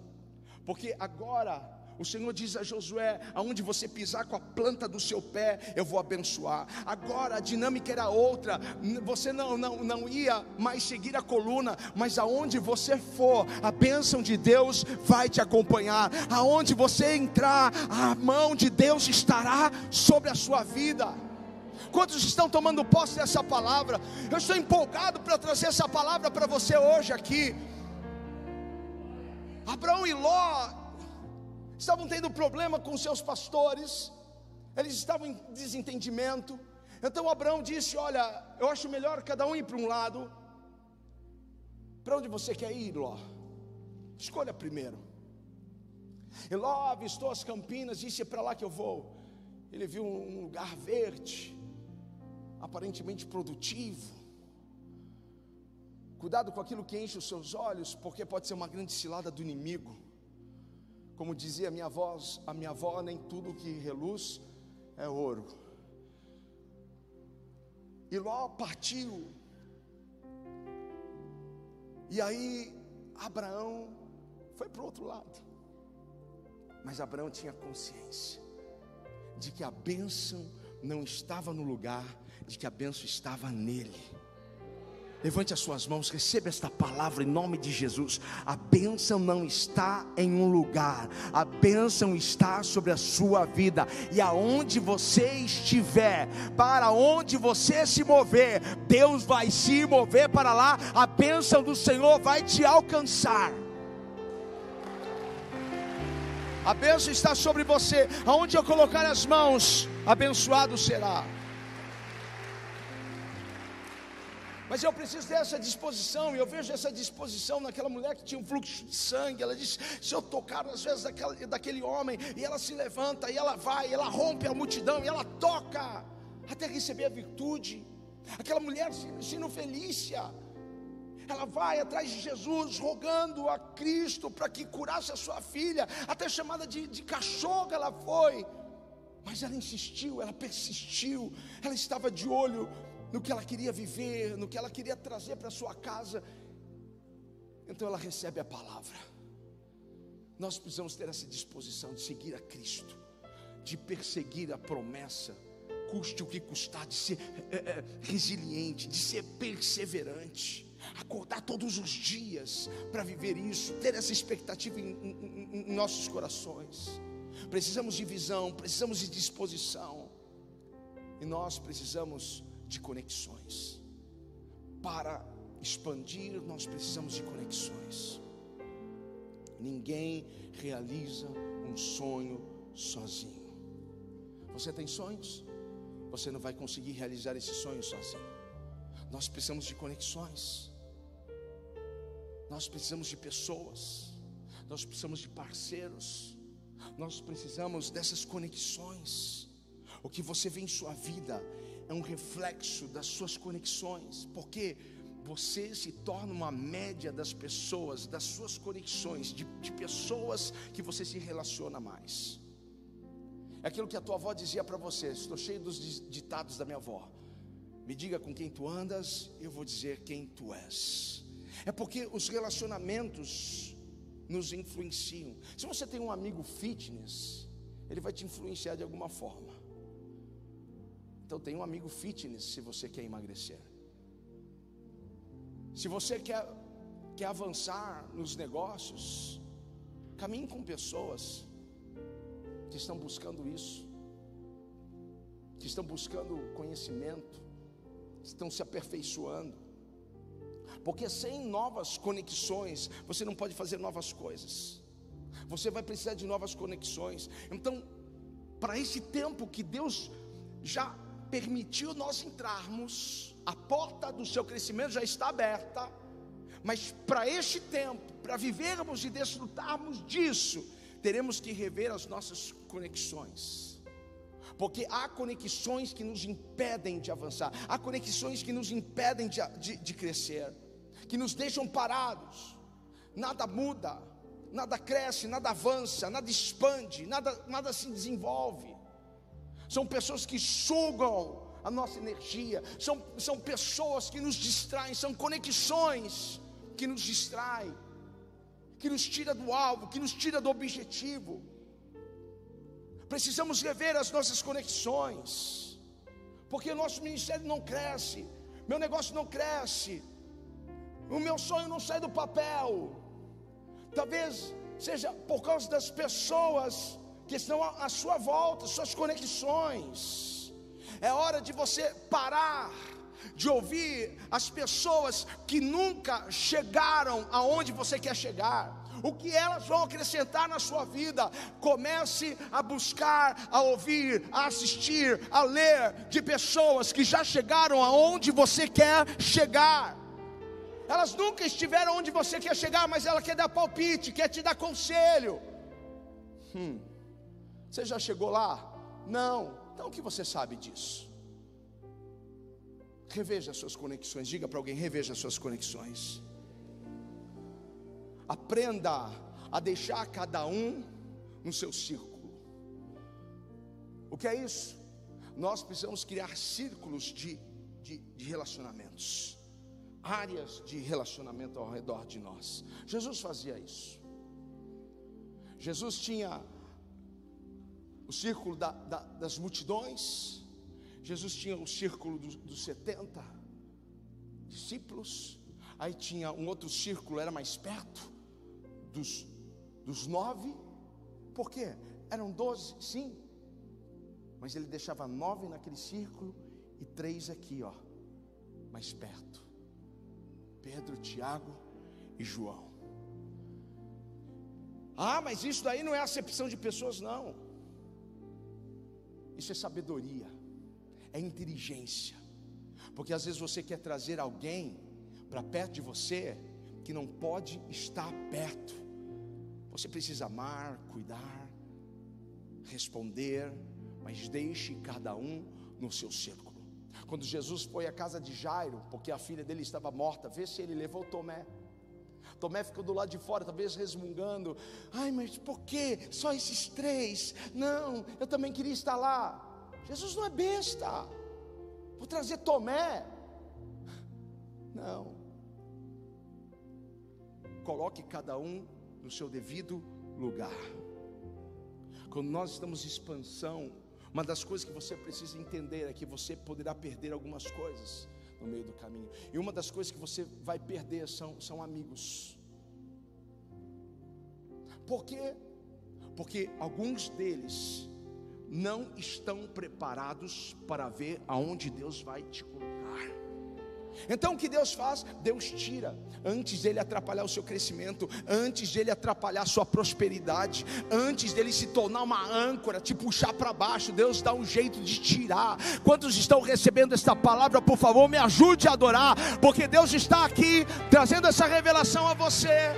porque agora o Senhor diz a Josué: aonde você pisar com a planta do seu pé, eu vou abençoar. Agora a dinâmica era outra. Você não, não, não ia mais seguir a coluna, mas aonde você for, a bênção de Deus vai te acompanhar. Aonde você entrar, a mão de Deus estará sobre a sua vida. Quantos estão tomando posse dessa palavra? Eu estou empolgado para trazer essa palavra para você hoje aqui. Abraão e Ló estavam tendo problema com seus pastores, eles estavam em desentendimento. Então Abraão disse: Olha, eu acho melhor cada um ir para um lado. Para onde você quer ir, Ló? Escolha primeiro. E Ló avistou as campinas, disse: É para lá que eu vou. Ele viu um lugar verde, aparentemente produtivo. Cuidado com aquilo que enche os seus olhos, porque pode ser uma grande cilada do inimigo. Como dizia minha avó, a minha avó, nem tudo que reluz é ouro. E Ló partiu. E aí Abraão foi para o outro lado. Mas Abraão tinha consciência de que a bênção não estava no lugar, de que a bênção estava nele. Levante as suas mãos, receba esta palavra em nome de Jesus. A bênção não está em um lugar, a bênção está sobre a sua vida, e aonde você estiver, para onde você se mover, Deus vai se mover para lá, a bênção do Senhor vai te alcançar. A bênção está sobre você, aonde eu colocar as mãos, abençoado será. Mas eu preciso dessa disposição, e eu vejo essa disposição naquela mulher que tinha um fluxo de sangue. Ela diz: Se eu tocar às vezes daquele homem, e ela se levanta, e ela vai, e ela rompe a multidão, e ela toca, até receber a virtude. Aquela mulher, sino Felícia, ela vai atrás de Jesus, rogando a Cristo para que curasse a sua filha, até chamada de, de cachorra ela foi. Mas ela insistiu, ela persistiu, ela estava de olho no que ela queria viver, no que ela queria trazer para sua casa. Então ela recebe a palavra. Nós precisamos ter essa disposição de seguir a Cristo, de perseguir a promessa, custe o que custar, de ser é, é, resiliente, de ser perseverante, acordar todos os dias para viver isso, ter essa expectativa em, em, em nossos corações. Precisamos de visão, precisamos de disposição, e nós precisamos de conexões. Para expandir, nós precisamos de conexões. Ninguém realiza um sonho sozinho. Você tem sonhos? Você não vai conseguir realizar esse sonho sozinho. Nós precisamos de conexões. Nós precisamos de pessoas. Nós precisamos de parceiros. Nós precisamos dessas conexões. O que você vê em sua vida é um reflexo das suas conexões, porque você se torna uma média das pessoas, das suas conexões, de, de pessoas que você se relaciona mais. É aquilo que a tua avó dizia para você. Estou cheio dos ditados da minha avó. Me diga com quem tu andas, eu vou dizer quem tu és. É porque os relacionamentos nos influenciam. Se você tem um amigo fitness, ele vai te influenciar de alguma forma. Então tem um amigo fitness se você quer emagrecer. Se você quer, quer avançar nos negócios, caminhe com pessoas que estão buscando isso, que estão buscando conhecimento, estão se aperfeiçoando. Porque sem novas conexões, você não pode fazer novas coisas. Você vai precisar de novas conexões. Então, para esse tempo que Deus já permitiu nós entrarmos, a porta do seu crescimento já está aberta. Mas para este tempo, para vivermos e desfrutarmos disso, teremos que rever as nossas conexões. Porque há conexões que nos impedem de avançar, há conexões que nos impedem de, de, de crescer, que nos deixam parados, nada muda, nada cresce, nada avança, nada expande, nada, nada se desenvolve. São pessoas que sugam a nossa energia, são, são pessoas que nos distraem, são conexões que nos distraem que nos tira do alvo, que nos tira do objetivo. Precisamos rever as nossas conexões, porque o nosso ministério não cresce, meu negócio não cresce, o meu sonho não sai do papel. Talvez seja por causa das pessoas que estão à sua volta, suas conexões. É hora de você parar de ouvir as pessoas que nunca chegaram aonde você quer chegar. O que elas vão acrescentar na sua vida? Comece a buscar, a ouvir, a assistir, a ler de pessoas que já chegaram aonde você quer chegar. Elas nunca estiveram onde você quer chegar, mas ela quer dar palpite, quer te dar conselho. Hum, você já chegou lá? Não. Então o que você sabe disso? Reveja as suas conexões. Diga para alguém: reveja as suas conexões. Aprenda a deixar cada um no seu círculo. O que é isso? Nós precisamos criar círculos de, de, de relacionamentos, áreas de relacionamento ao redor de nós. Jesus fazia isso. Jesus tinha o círculo da, da, das multidões, Jesus tinha o círculo dos, dos 70 discípulos, aí tinha um outro círculo, era mais perto, dos, dos nove, por quê? Eram doze, sim, mas ele deixava nove naquele círculo e três aqui, ó, mais perto: Pedro, Tiago e João. Ah, mas isso daí não é acepção de pessoas, não. Isso é sabedoria é inteligência. Porque às vezes você quer trazer alguém para perto de você que não pode estar perto. Você precisa amar, cuidar, responder, mas deixe cada um no seu círculo. Quando Jesus foi à casa de Jairo, porque a filha dele estava morta, vê se ele levou Tomé. Tomé ficou do lado de fora, talvez resmungando. Ai, mas por que só esses três? Não, eu também queria estar lá. Jesus não é besta. Vou trazer Tomé. Não. Coloque cada um no seu devido lugar. Quando nós estamos em expansão, uma das coisas que você precisa entender é que você poderá perder algumas coisas no meio do caminho. E uma das coisas que você vai perder são, são amigos. Por quê? Porque alguns deles não estão preparados para ver aonde Deus vai te colocar. Então o que Deus faz? Deus tira, antes dele atrapalhar o seu crescimento, antes dele atrapalhar a sua prosperidade, antes dele se tornar uma âncora, te puxar para baixo, Deus dá um jeito de tirar. Quantos estão recebendo esta palavra, por favor, me ajude a adorar, porque Deus está aqui trazendo essa revelação a você.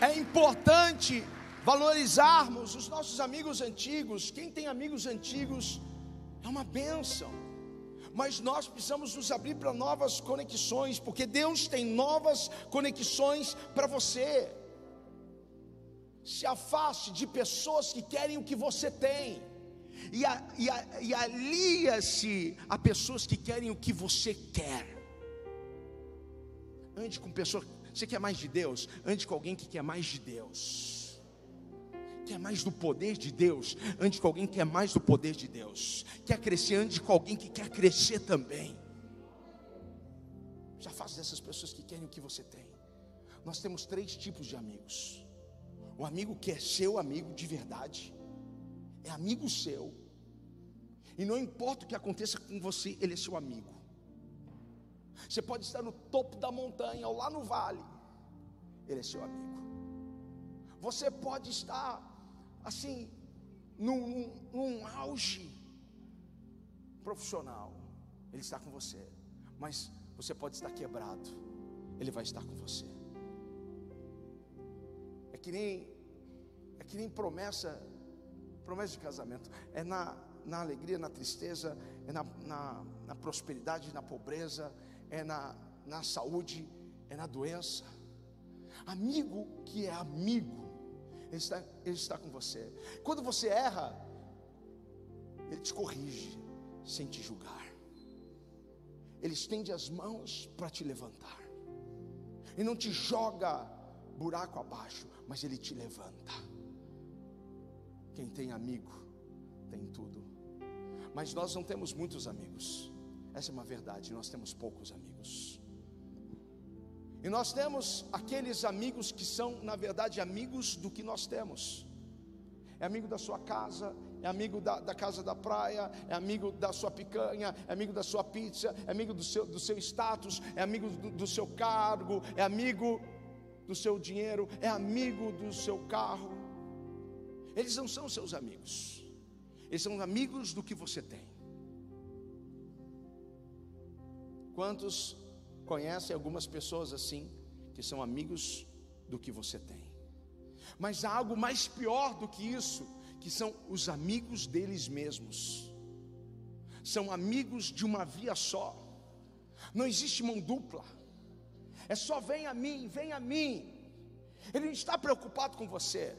É importante valorizarmos os nossos amigos antigos. Quem tem amigos antigos é uma bênção. Mas nós precisamos nos abrir para novas conexões, porque Deus tem novas conexões para você. Se afaste de pessoas que querem o que você tem, e, a, e, a, e alia-se a pessoas que querem o que você quer. Ande com pessoas, você quer mais de Deus? Ande com alguém que quer mais de Deus quer mais do poder de Deus, ande com alguém que quer mais do poder de Deus. Quer crescer, ande com alguém que quer crescer também. Já faz dessas pessoas que querem o que você tem. Nós temos três tipos de amigos: o amigo que é seu amigo de verdade, é amigo seu, e não importa o que aconteça com você, ele é seu amigo. Você pode estar no topo da montanha ou lá no vale, ele é seu amigo. Você pode estar assim, num, num, num auge profissional, Ele está com você, mas você pode estar quebrado, Ele vai estar com você. É que nem, é que nem promessa, promessa de casamento, é na, na alegria, na tristeza, é na, na, na prosperidade, na pobreza, é na, na saúde, é na doença. Amigo que é amigo, ele está, Ele está com você. Quando você erra, Ele te corrige, sem te julgar. Ele estende as mãos para te levantar. E não te joga buraco abaixo, mas Ele te levanta. Quem tem amigo, tem tudo. Mas nós não temos muitos amigos. Essa é uma verdade, nós temos poucos amigos. E nós temos aqueles amigos que são, na verdade, amigos do que nós temos. É amigo da sua casa, é amigo da, da, casa da praia, é amigo da sua picanha, é amigo da sua pizza, é amigo do seu, do seu status, é amigo do, do seu cargo, é amigo do seu dinheiro, é amigo do seu carro. Eles não são seus amigos, eles são amigos do que você tem. Quantos conhecem algumas pessoas assim, que são amigos do que você tem. Mas há algo mais pior do que isso, que são os amigos deles mesmos. São amigos de uma via só. Não existe mão dupla. É só vem a mim, vem a mim. Ele não está preocupado com você.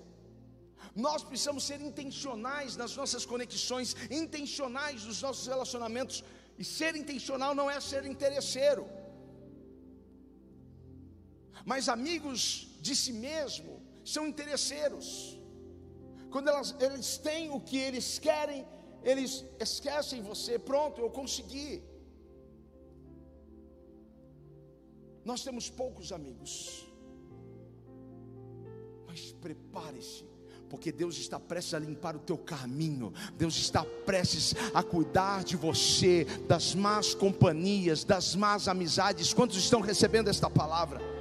Nós precisamos ser intencionais nas nossas conexões, intencionais nos nossos relacionamentos. E ser intencional não é ser interesseiro. Mas amigos de si mesmo são interesseiros. Quando elas, eles têm o que eles querem, eles esquecem você. Pronto, eu consegui. Nós temos poucos amigos. Mas prepare-se porque Deus está prestes a limpar o teu caminho, Deus está prestes a cuidar de você, das más companhias, das más amizades. Quantos estão recebendo esta palavra?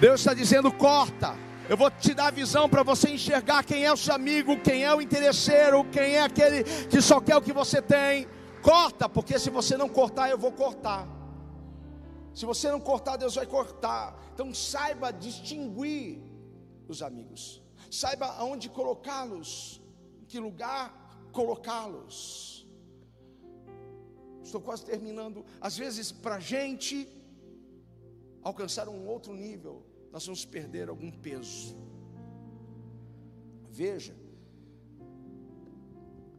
Deus está dizendo: corta. Eu vou te dar a visão para você enxergar quem é o seu amigo, quem é o interesseiro, quem é aquele que só quer o que você tem. Corta, porque se você não cortar, eu vou cortar. Se você não cortar, Deus vai cortar. Então saiba distinguir os amigos. Saiba aonde colocá-los, em que lugar colocá-los. Estou quase terminando. Às vezes, para a gente, alcançar um outro nível, nós vamos perder algum peso. Veja,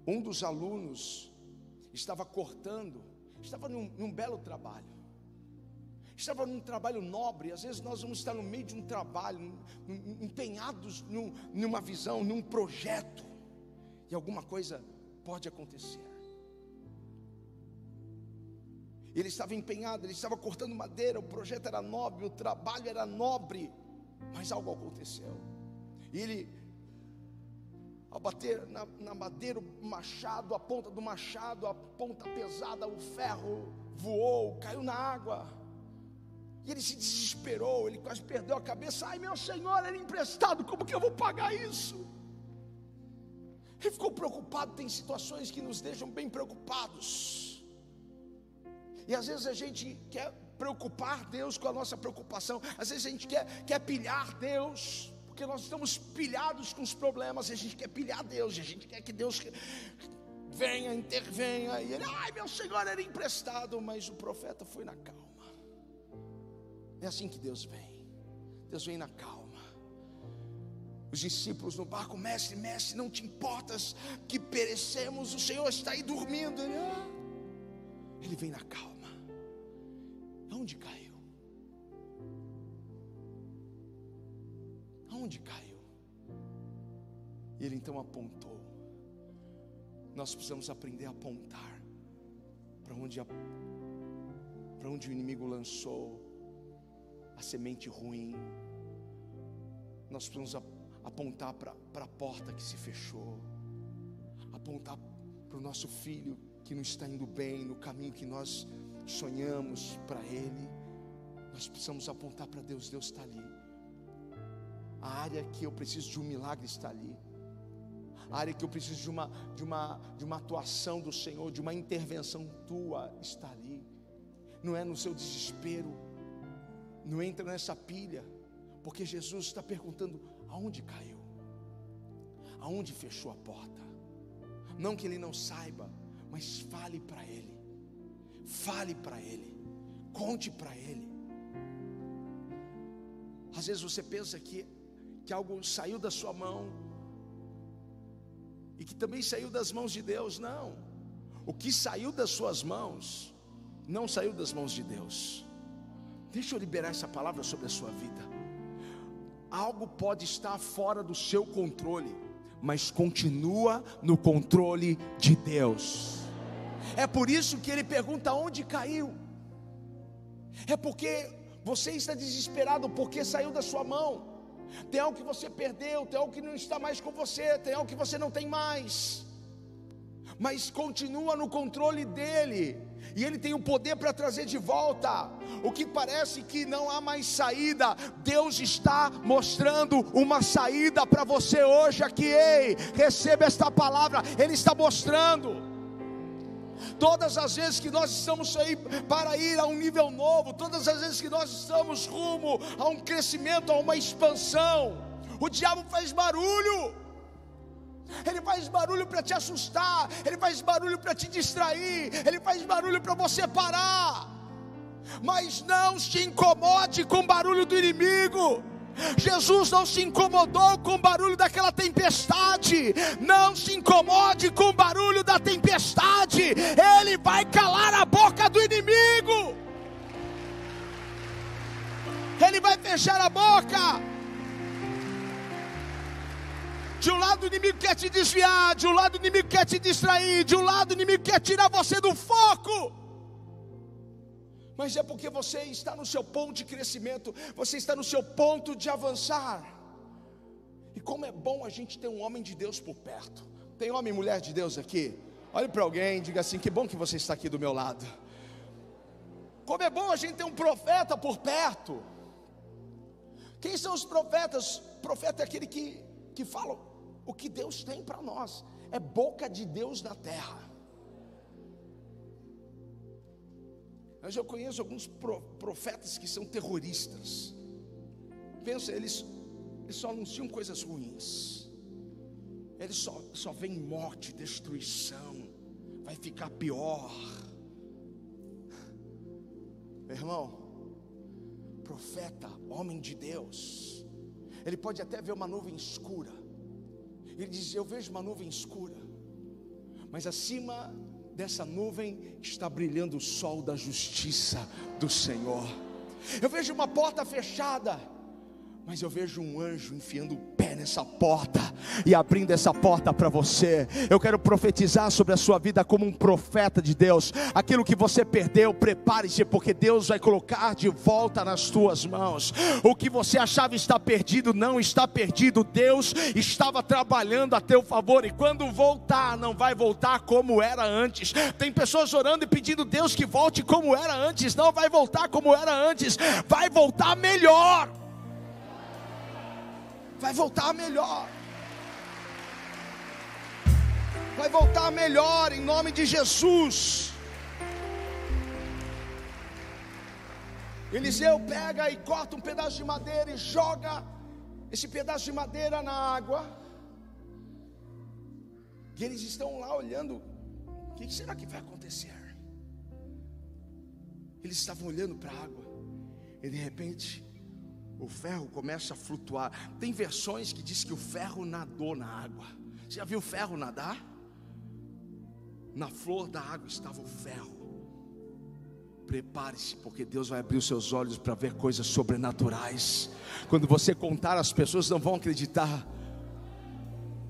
um dos alunos estava cortando, estava num, num belo trabalho, estava num trabalho nobre. Às vezes nós vamos estar no meio de um trabalho, empenhados num, numa visão, num projeto, e alguma coisa pode acontecer. Ele estava empenhado, ele estava cortando madeira, o projeto era nobre, o trabalho era nobre, mas algo aconteceu. E ele Ao bater na, na madeira, o machado, a ponta do machado, a ponta pesada, o ferro voou, caiu na água. E ele se desesperou, ele quase perdeu a cabeça. Ai, meu Senhor, era emprestado, como que eu vou pagar isso? Ele ficou preocupado. Tem situações que nos deixam bem preocupados. E às vezes a gente quer preocupar Deus com a nossa preocupação. Às vezes a gente quer, quer pilhar Deus, porque nós estamos pilhados com os problemas. E a gente quer pilhar Deus, e a gente quer que Deus venha, intervenha. E ele, ai meu Senhor, era emprestado. Mas o profeta foi na calma. É assim que Deus vem. Deus vem na calma. Os discípulos no barco, mestre, mestre, não te importas que perecemos, o Senhor está aí dormindo. Ele, ah. ele vem na calma. Aonde caiu? Aonde caiu? E ele então apontou. Nós precisamos aprender a apontar para onde, para onde o inimigo lançou a semente ruim. Nós precisamos apontar para a porta que se fechou, apontar para o nosso filho que não está indo bem no caminho que nós sonhamos para ele. Nós precisamos apontar para Deus, Deus está ali. A área que eu preciso de um milagre está ali. A área que eu preciso de uma, de uma, de uma atuação do Senhor, de uma intervenção tua, está ali. Não é no seu desespero, não entra nessa pilha, porque Jesus está perguntando: aonde caiu? Aonde fechou a porta? Não que ele não saiba, mas fale para ele, fale para ele, conte para ele. Às vezes você pensa que, que algo saiu da sua mão, e que também saiu das mãos de Deus, não. O que saiu das suas mãos, não saiu das mãos de Deus. Deixa eu liberar essa palavra sobre a sua vida. Algo pode estar fora do seu controle, mas continua no controle de Deus. É por isso que ele pergunta onde caiu. É porque você está desesperado porque saiu da sua mão. Tem algo que você perdeu, tem algo que não está mais com você, tem algo que você não tem mais. Mas continua no controle dele e Ele tem o poder para trazer de volta. O que parece que não há mais saída, Deus está mostrando uma saída para você hoje aqui. Ei, receba esta palavra, Ele está mostrando. Todas as vezes que nós estamos aí para ir a um nível novo, todas as vezes que nós estamos rumo a um crescimento, a uma expansão, o diabo faz barulho ele faz barulho para te assustar, ele faz barulho para te distrair, ele faz barulho para você parar. Mas não se incomode com o barulho do inimigo. Jesus não se incomodou com o barulho daquela tempestade. Não se incomode com o barulho da tempestade. Ele vai calar a boca do inimigo. Ele vai fechar a boca. De um lado o inimigo quer te desviar, de um lado o inimigo quer te distrair, de um lado o inimigo quer tirar você do foco. Mas é porque você está no seu ponto de crescimento, você está no seu ponto de avançar. E como é bom a gente ter um homem de Deus por perto. Tem homem e mulher de Deus aqui? Olhe para alguém, diga assim: que bom que você está aqui do meu lado. Como é bom a gente ter um profeta por perto. Quem são os profetas? O profeta é aquele que, que fala o que Deus tem para nós, é boca de Deus na terra. Mas eu conheço alguns profetas que são terroristas. Pensa, eles, eles só anunciam coisas ruins. Eles só, só veem morte, destruição. Vai ficar pior. Meu irmão, profeta, homem de Deus, ele pode até ver uma nuvem escura ele diz: Eu vejo uma nuvem escura, mas acima dessa nuvem está brilhando o sol da justiça do Senhor. Eu vejo uma porta fechada, Mas eu vejo um anjo enfiando o pé nessa porta e abrindo essa porta para você. Eu quero profetizar sobre a sua vida como um profeta de Deus. Aquilo que você perdeu, prepare-se, porque Deus vai colocar de volta nas tuas mãos. O que você achava estar perdido, não está perdido. Deus estava trabalhando a teu favor, e quando voltar, não vai voltar como era antes. Tem pessoas orando e pedindo Deus que volte como era antes, não vai voltar como era antes, vai voltar melhor vai voltar melhor. Vai voltar melhor em nome de Jesus. Eliseu pega e corta um pedaço de madeira e joga esse pedaço de madeira na água. E eles estão lá olhando: o que será que vai acontecer? Eles estavam olhando para a água, e de repente o ferro começa a flutuar. Tem versões que diz que o ferro nadou na água. Você já viu o ferro nadar? Na flor da água estava o ferro. Prepare-se, porque Deus vai abrir os seus olhos para ver coisas sobrenaturais. Quando você contar, as pessoas não vão acreditar.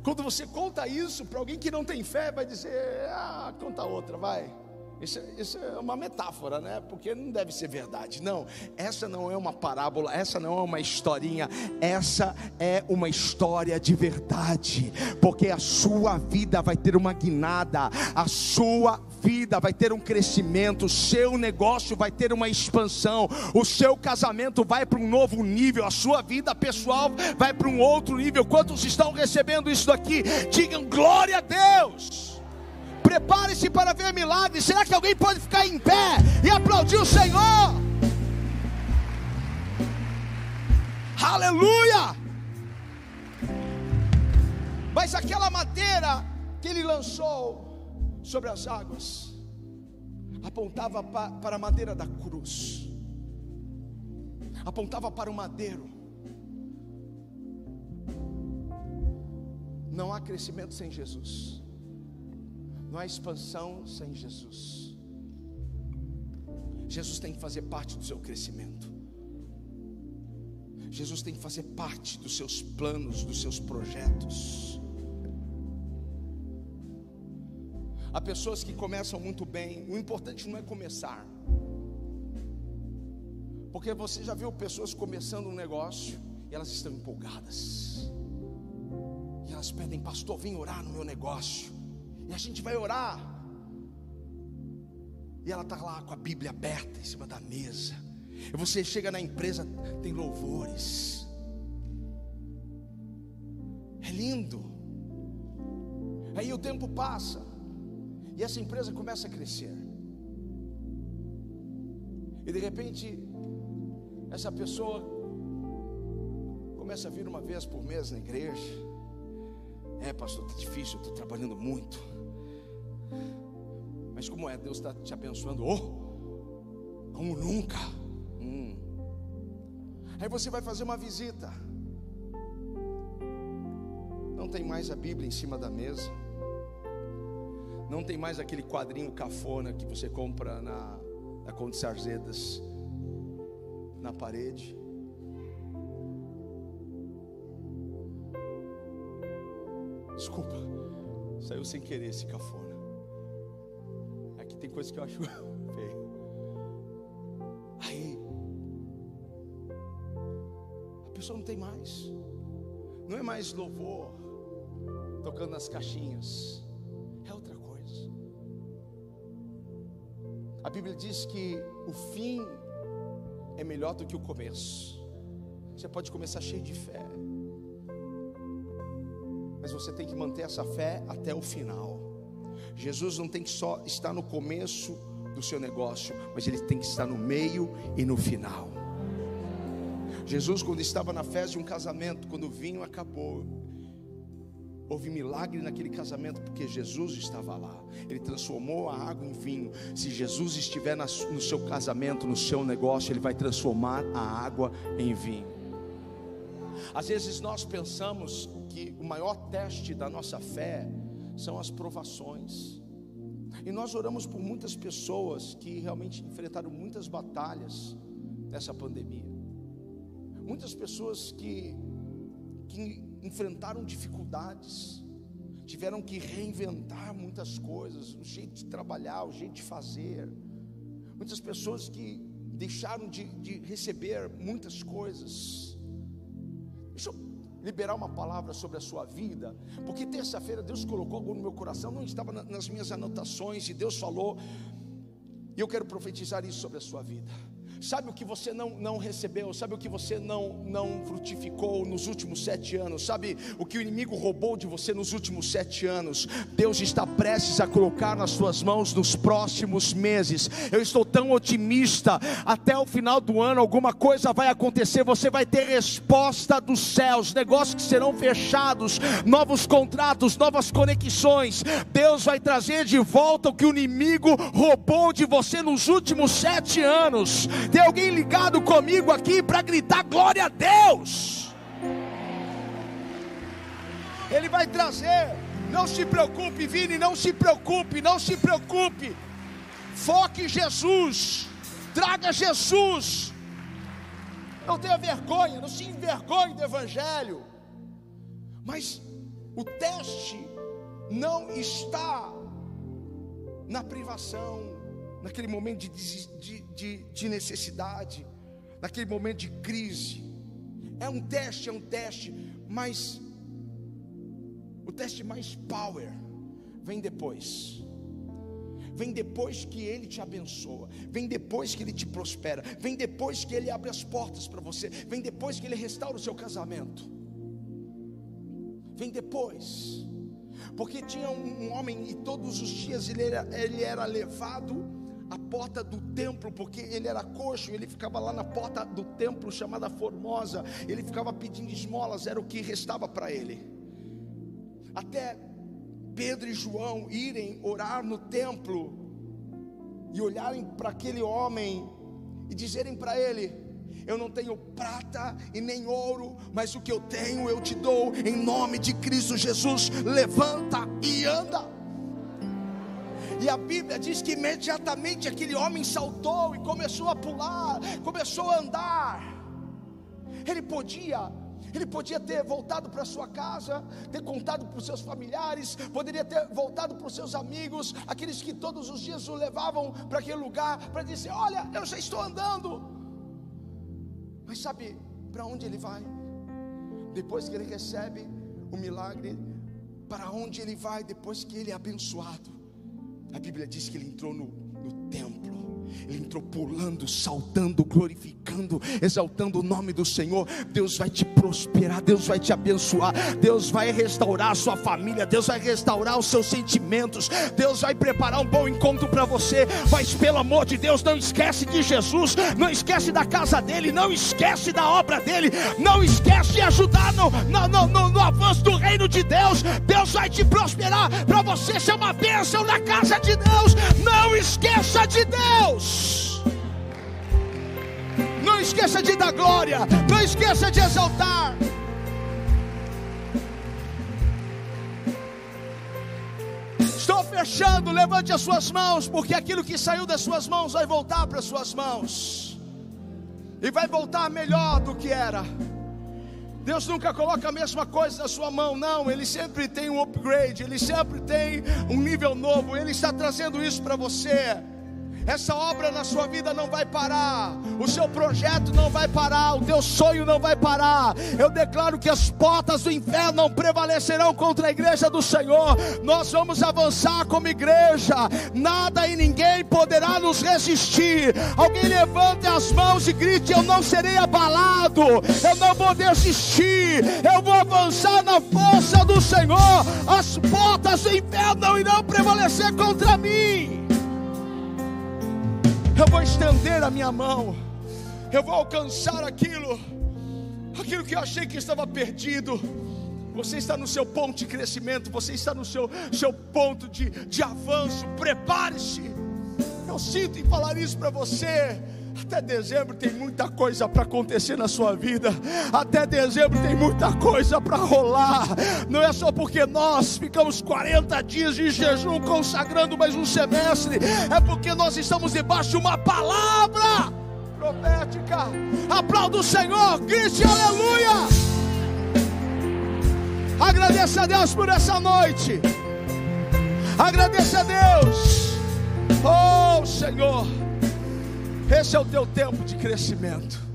Quando você conta isso para alguém que não tem fé, vai dizer: Ah, conta outra, vai. Isso, isso, é uma metáfora, né? Porque não deve ser verdade. Não, essa não é uma parábola, essa não é uma historinha, essa é uma história de verdade. Porque a sua vida vai ter uma guinada, a sua vida vai ter um crescimento, o seu negócio vai ter uma expansão, o seu casamento vai para um novo nível, a sua vida pessoal vai para um outro nível. Quantos estão recebendo isso daqui? Digam glória a Deus. Prepare-se para ver milagres. Será que alguém pode ficar em pé e aplaudir o Senhor? Aleluia! Mas aquela madeira que ele lançou sobre as águas apontava para a madeira da cruz, apontava para o madeiro. Não há crescimento sem Jesus. Não há expansão sem Jesus. Jesus tem que fazer parte do seu crescimento. Jesus tem que fazer parte dos seus planos, dos seus projetos. Há pessoas que começam muito bem, o importante não é começar. Porque você já viu pessoas começando um negócio e elas estão empolgadas. E elas pedem, pastor, vem orar no meu negócio. E a gente vai orar. E ela está lá com a Bíblia aberta em cima da mesa. E você chega na empresa, tem louvores. É lindo. Aí o tempo passa. E essa empresa começa a crescer. E de repente, essa pessoa começa a vir uma vez por mês na igreja. É, pastor, está difícil, estou trabalhando muito. Mas como é? Deus está te abençoando. Oh, como nunca. Hum. Aí você vai fazer uma visita. Não tem mais a Bíblia em cima da mesa. Não tem mais aquele quadrinho cafona que você compra na, na Conde Sarzedas na parede. Desculpa, saiu sem querer esse cafona tem coisa que eu acho feio. Aí, a pessoa não tem mais, não é mais louvor tocando nas caixinhas, é outra coisa. A Bíblia diz que o fim é melhor do que o começo. Você pode começar cheio de fé, mas você tem que manter essa fé até o final. Jesus não tem que só estar no começo do seu negócio, mas ele tem que estar no meio e no final. Jesus, quando estava na festa de um casamento, quando o vinho acabou, houve milagre naquele casamento, porque Jesus estava lá, ele transformou a água em vinho. Se Jesus estiver no seu casamento, no seu negócio, ele vai transformar a água em vinho. Às vezes nós pensamos que o maior teste da nossa fé são as provações. E nós oramos por muitas pessoas que realmente enfrentaram muitas batalhas nessa pandemia. Muitas pessoas que, que enfrentaram dificuldades, tiveram que reinventar muitas coisas, o jeito de trabalhar, o jeito de fazer. Muitas pessoas que deixaram de, de receber muitas coisas. Deixa eu liberar uma palavra sobre a sua vida, porque terça-feira Deus colocou algo no meu coração, não estava nas minhas anotações, e Deus falou, e eu quero profetizar isso sobre a sua vida. Sabe o que você não, não recebeu? Sabe o que você não, não frutificou nos últimos sete anos? Sabe o que o inimigo roubou de você nos últimos sete anos? Deus está prestes a colocar nas suas mãos nos próximos meses. Eu estou tão otimista. Até o final do ano, alguma coisa vai acontecer. Você vai ter resposta dos céus, negócios que serão fechados, novos contratos, novas conexões. Deus vai trazer de volta o que o inimigo roubou de você nos últimos sete anos. Tem alguém ligado comigo aqui para gritar glória a Deus? Ele vai trazer. Não se preocupe, Vini, não se preocupe, não se preocupe. Foque em Jesus. Traga Jesus. Não tenha vergonha, não se envergonhe do Evangelho. Mas o teste não está na privação, naquele momento de, de, de, de necessidade, naquele momento de crise. É um teste, é um teste, mas o teste mais power vem depois. Vem depois que Ele te abençoa, vem depois que Ele te prospera, vem depois que Ele abre as portas para você, vem depois que Ele restaura o seu casamento. Vem depois, porque tinha um homem e todos os dias ele era, ele era levado a porta do templo, porque ele era coxo, ele ficava lá na porta do templo chamada Formosa, ele ficava pedindo esmolas, era o que restava para ele. Até Pedro e João irem orar no templo e olharem para aquele homem e dizerem para ele: Eu não tenho prata e nem ouro, mas o que eu tenho eu te dou, em nome de Cristo Jesus, levanta e anda. E a Bíblia diz que imediatamente aquele homem saltou e começou a pular, começou a andar. Ele podia ele podia ter voltado para sua casa, ter contado para os seus familiares, poderia ter voltado para os seus amigos, aqueles que todos os dias o levavam para aquele lugar, para dizer: Olha, eu já estou andando. Mas sabe para onde ele vai? Depois que ele recebe o milagre, para onde ele vai depois que ele é abençoado? A Bíblia diz que ele entrou no, no templo. Ele entrou pulando, saltando, glorificando, exaltando o nome do Senhor. Deus vai te prosperar, Deus vai te abençoar, Deus vai restaurar a sua família, Deus vai restaurar os seus sentimentos, Deus vai preparar um bom encontro para você. Mas pelo amor de Deus, não esquece de Jesus, não esquece da casa dele, não esquece da obra dele, não esquece de ajudar no, no, no, no, no avanço do reino de Deus. Deus vai te prosperar para você ser uma bênção na casa de Deus. Não esqueça de Deus. Deus. Não esqueça de dar glória, não esqueça de exaltar. Estou fechando, levante as suas mãos, porque aquilo que saiu das suas mãos vai voltar para as suas mãos, e vai voltar melhor do que era. Deus nunca coloca a mesma coisa na sua mão, não. Ele sempre tem um upgrade, ele sempre tem um nível novo. Ele está trazendo isso para você. Essa obra na sua vida não vai parar, o seu projeto não vai parar, o teu sonho não vai parar. Eu declaro que as portas do inferno não prevalecerão contra a igreja do Senhor. Nós vamos avançar como igreja, nada e ninguém poderá nos resistir. Alguém levante as mãos e grite: Eu não serei abalado, eu não vou desistir, eu vou avançar na força do Senhor. As portas do inferno não irão prevalecer contra mim eu vou estender a minha mão, eu vou alcançar aquilo, aquilo que eu achei que estava perdido. Você está no seu ponto de crescimento, você está no seu, seu ponto de, de avanço. Prepare-se. Eu sinto em falar isso para você. Até dezembro tem muita coisa para acontecer na sua vida. Até dezembro tem muita coisa para rolar. Não é só porque nós ficamos 40 dias de jejum consagrando mais um semestre. É porque nós estamos debaixo de uma palavra profética. Aplauda o Senhor, grite aleluia. Agradeça a Deus por essa noite. Agradeça a Deus. Oh Senhor, esse é o teu tempo de crescimento.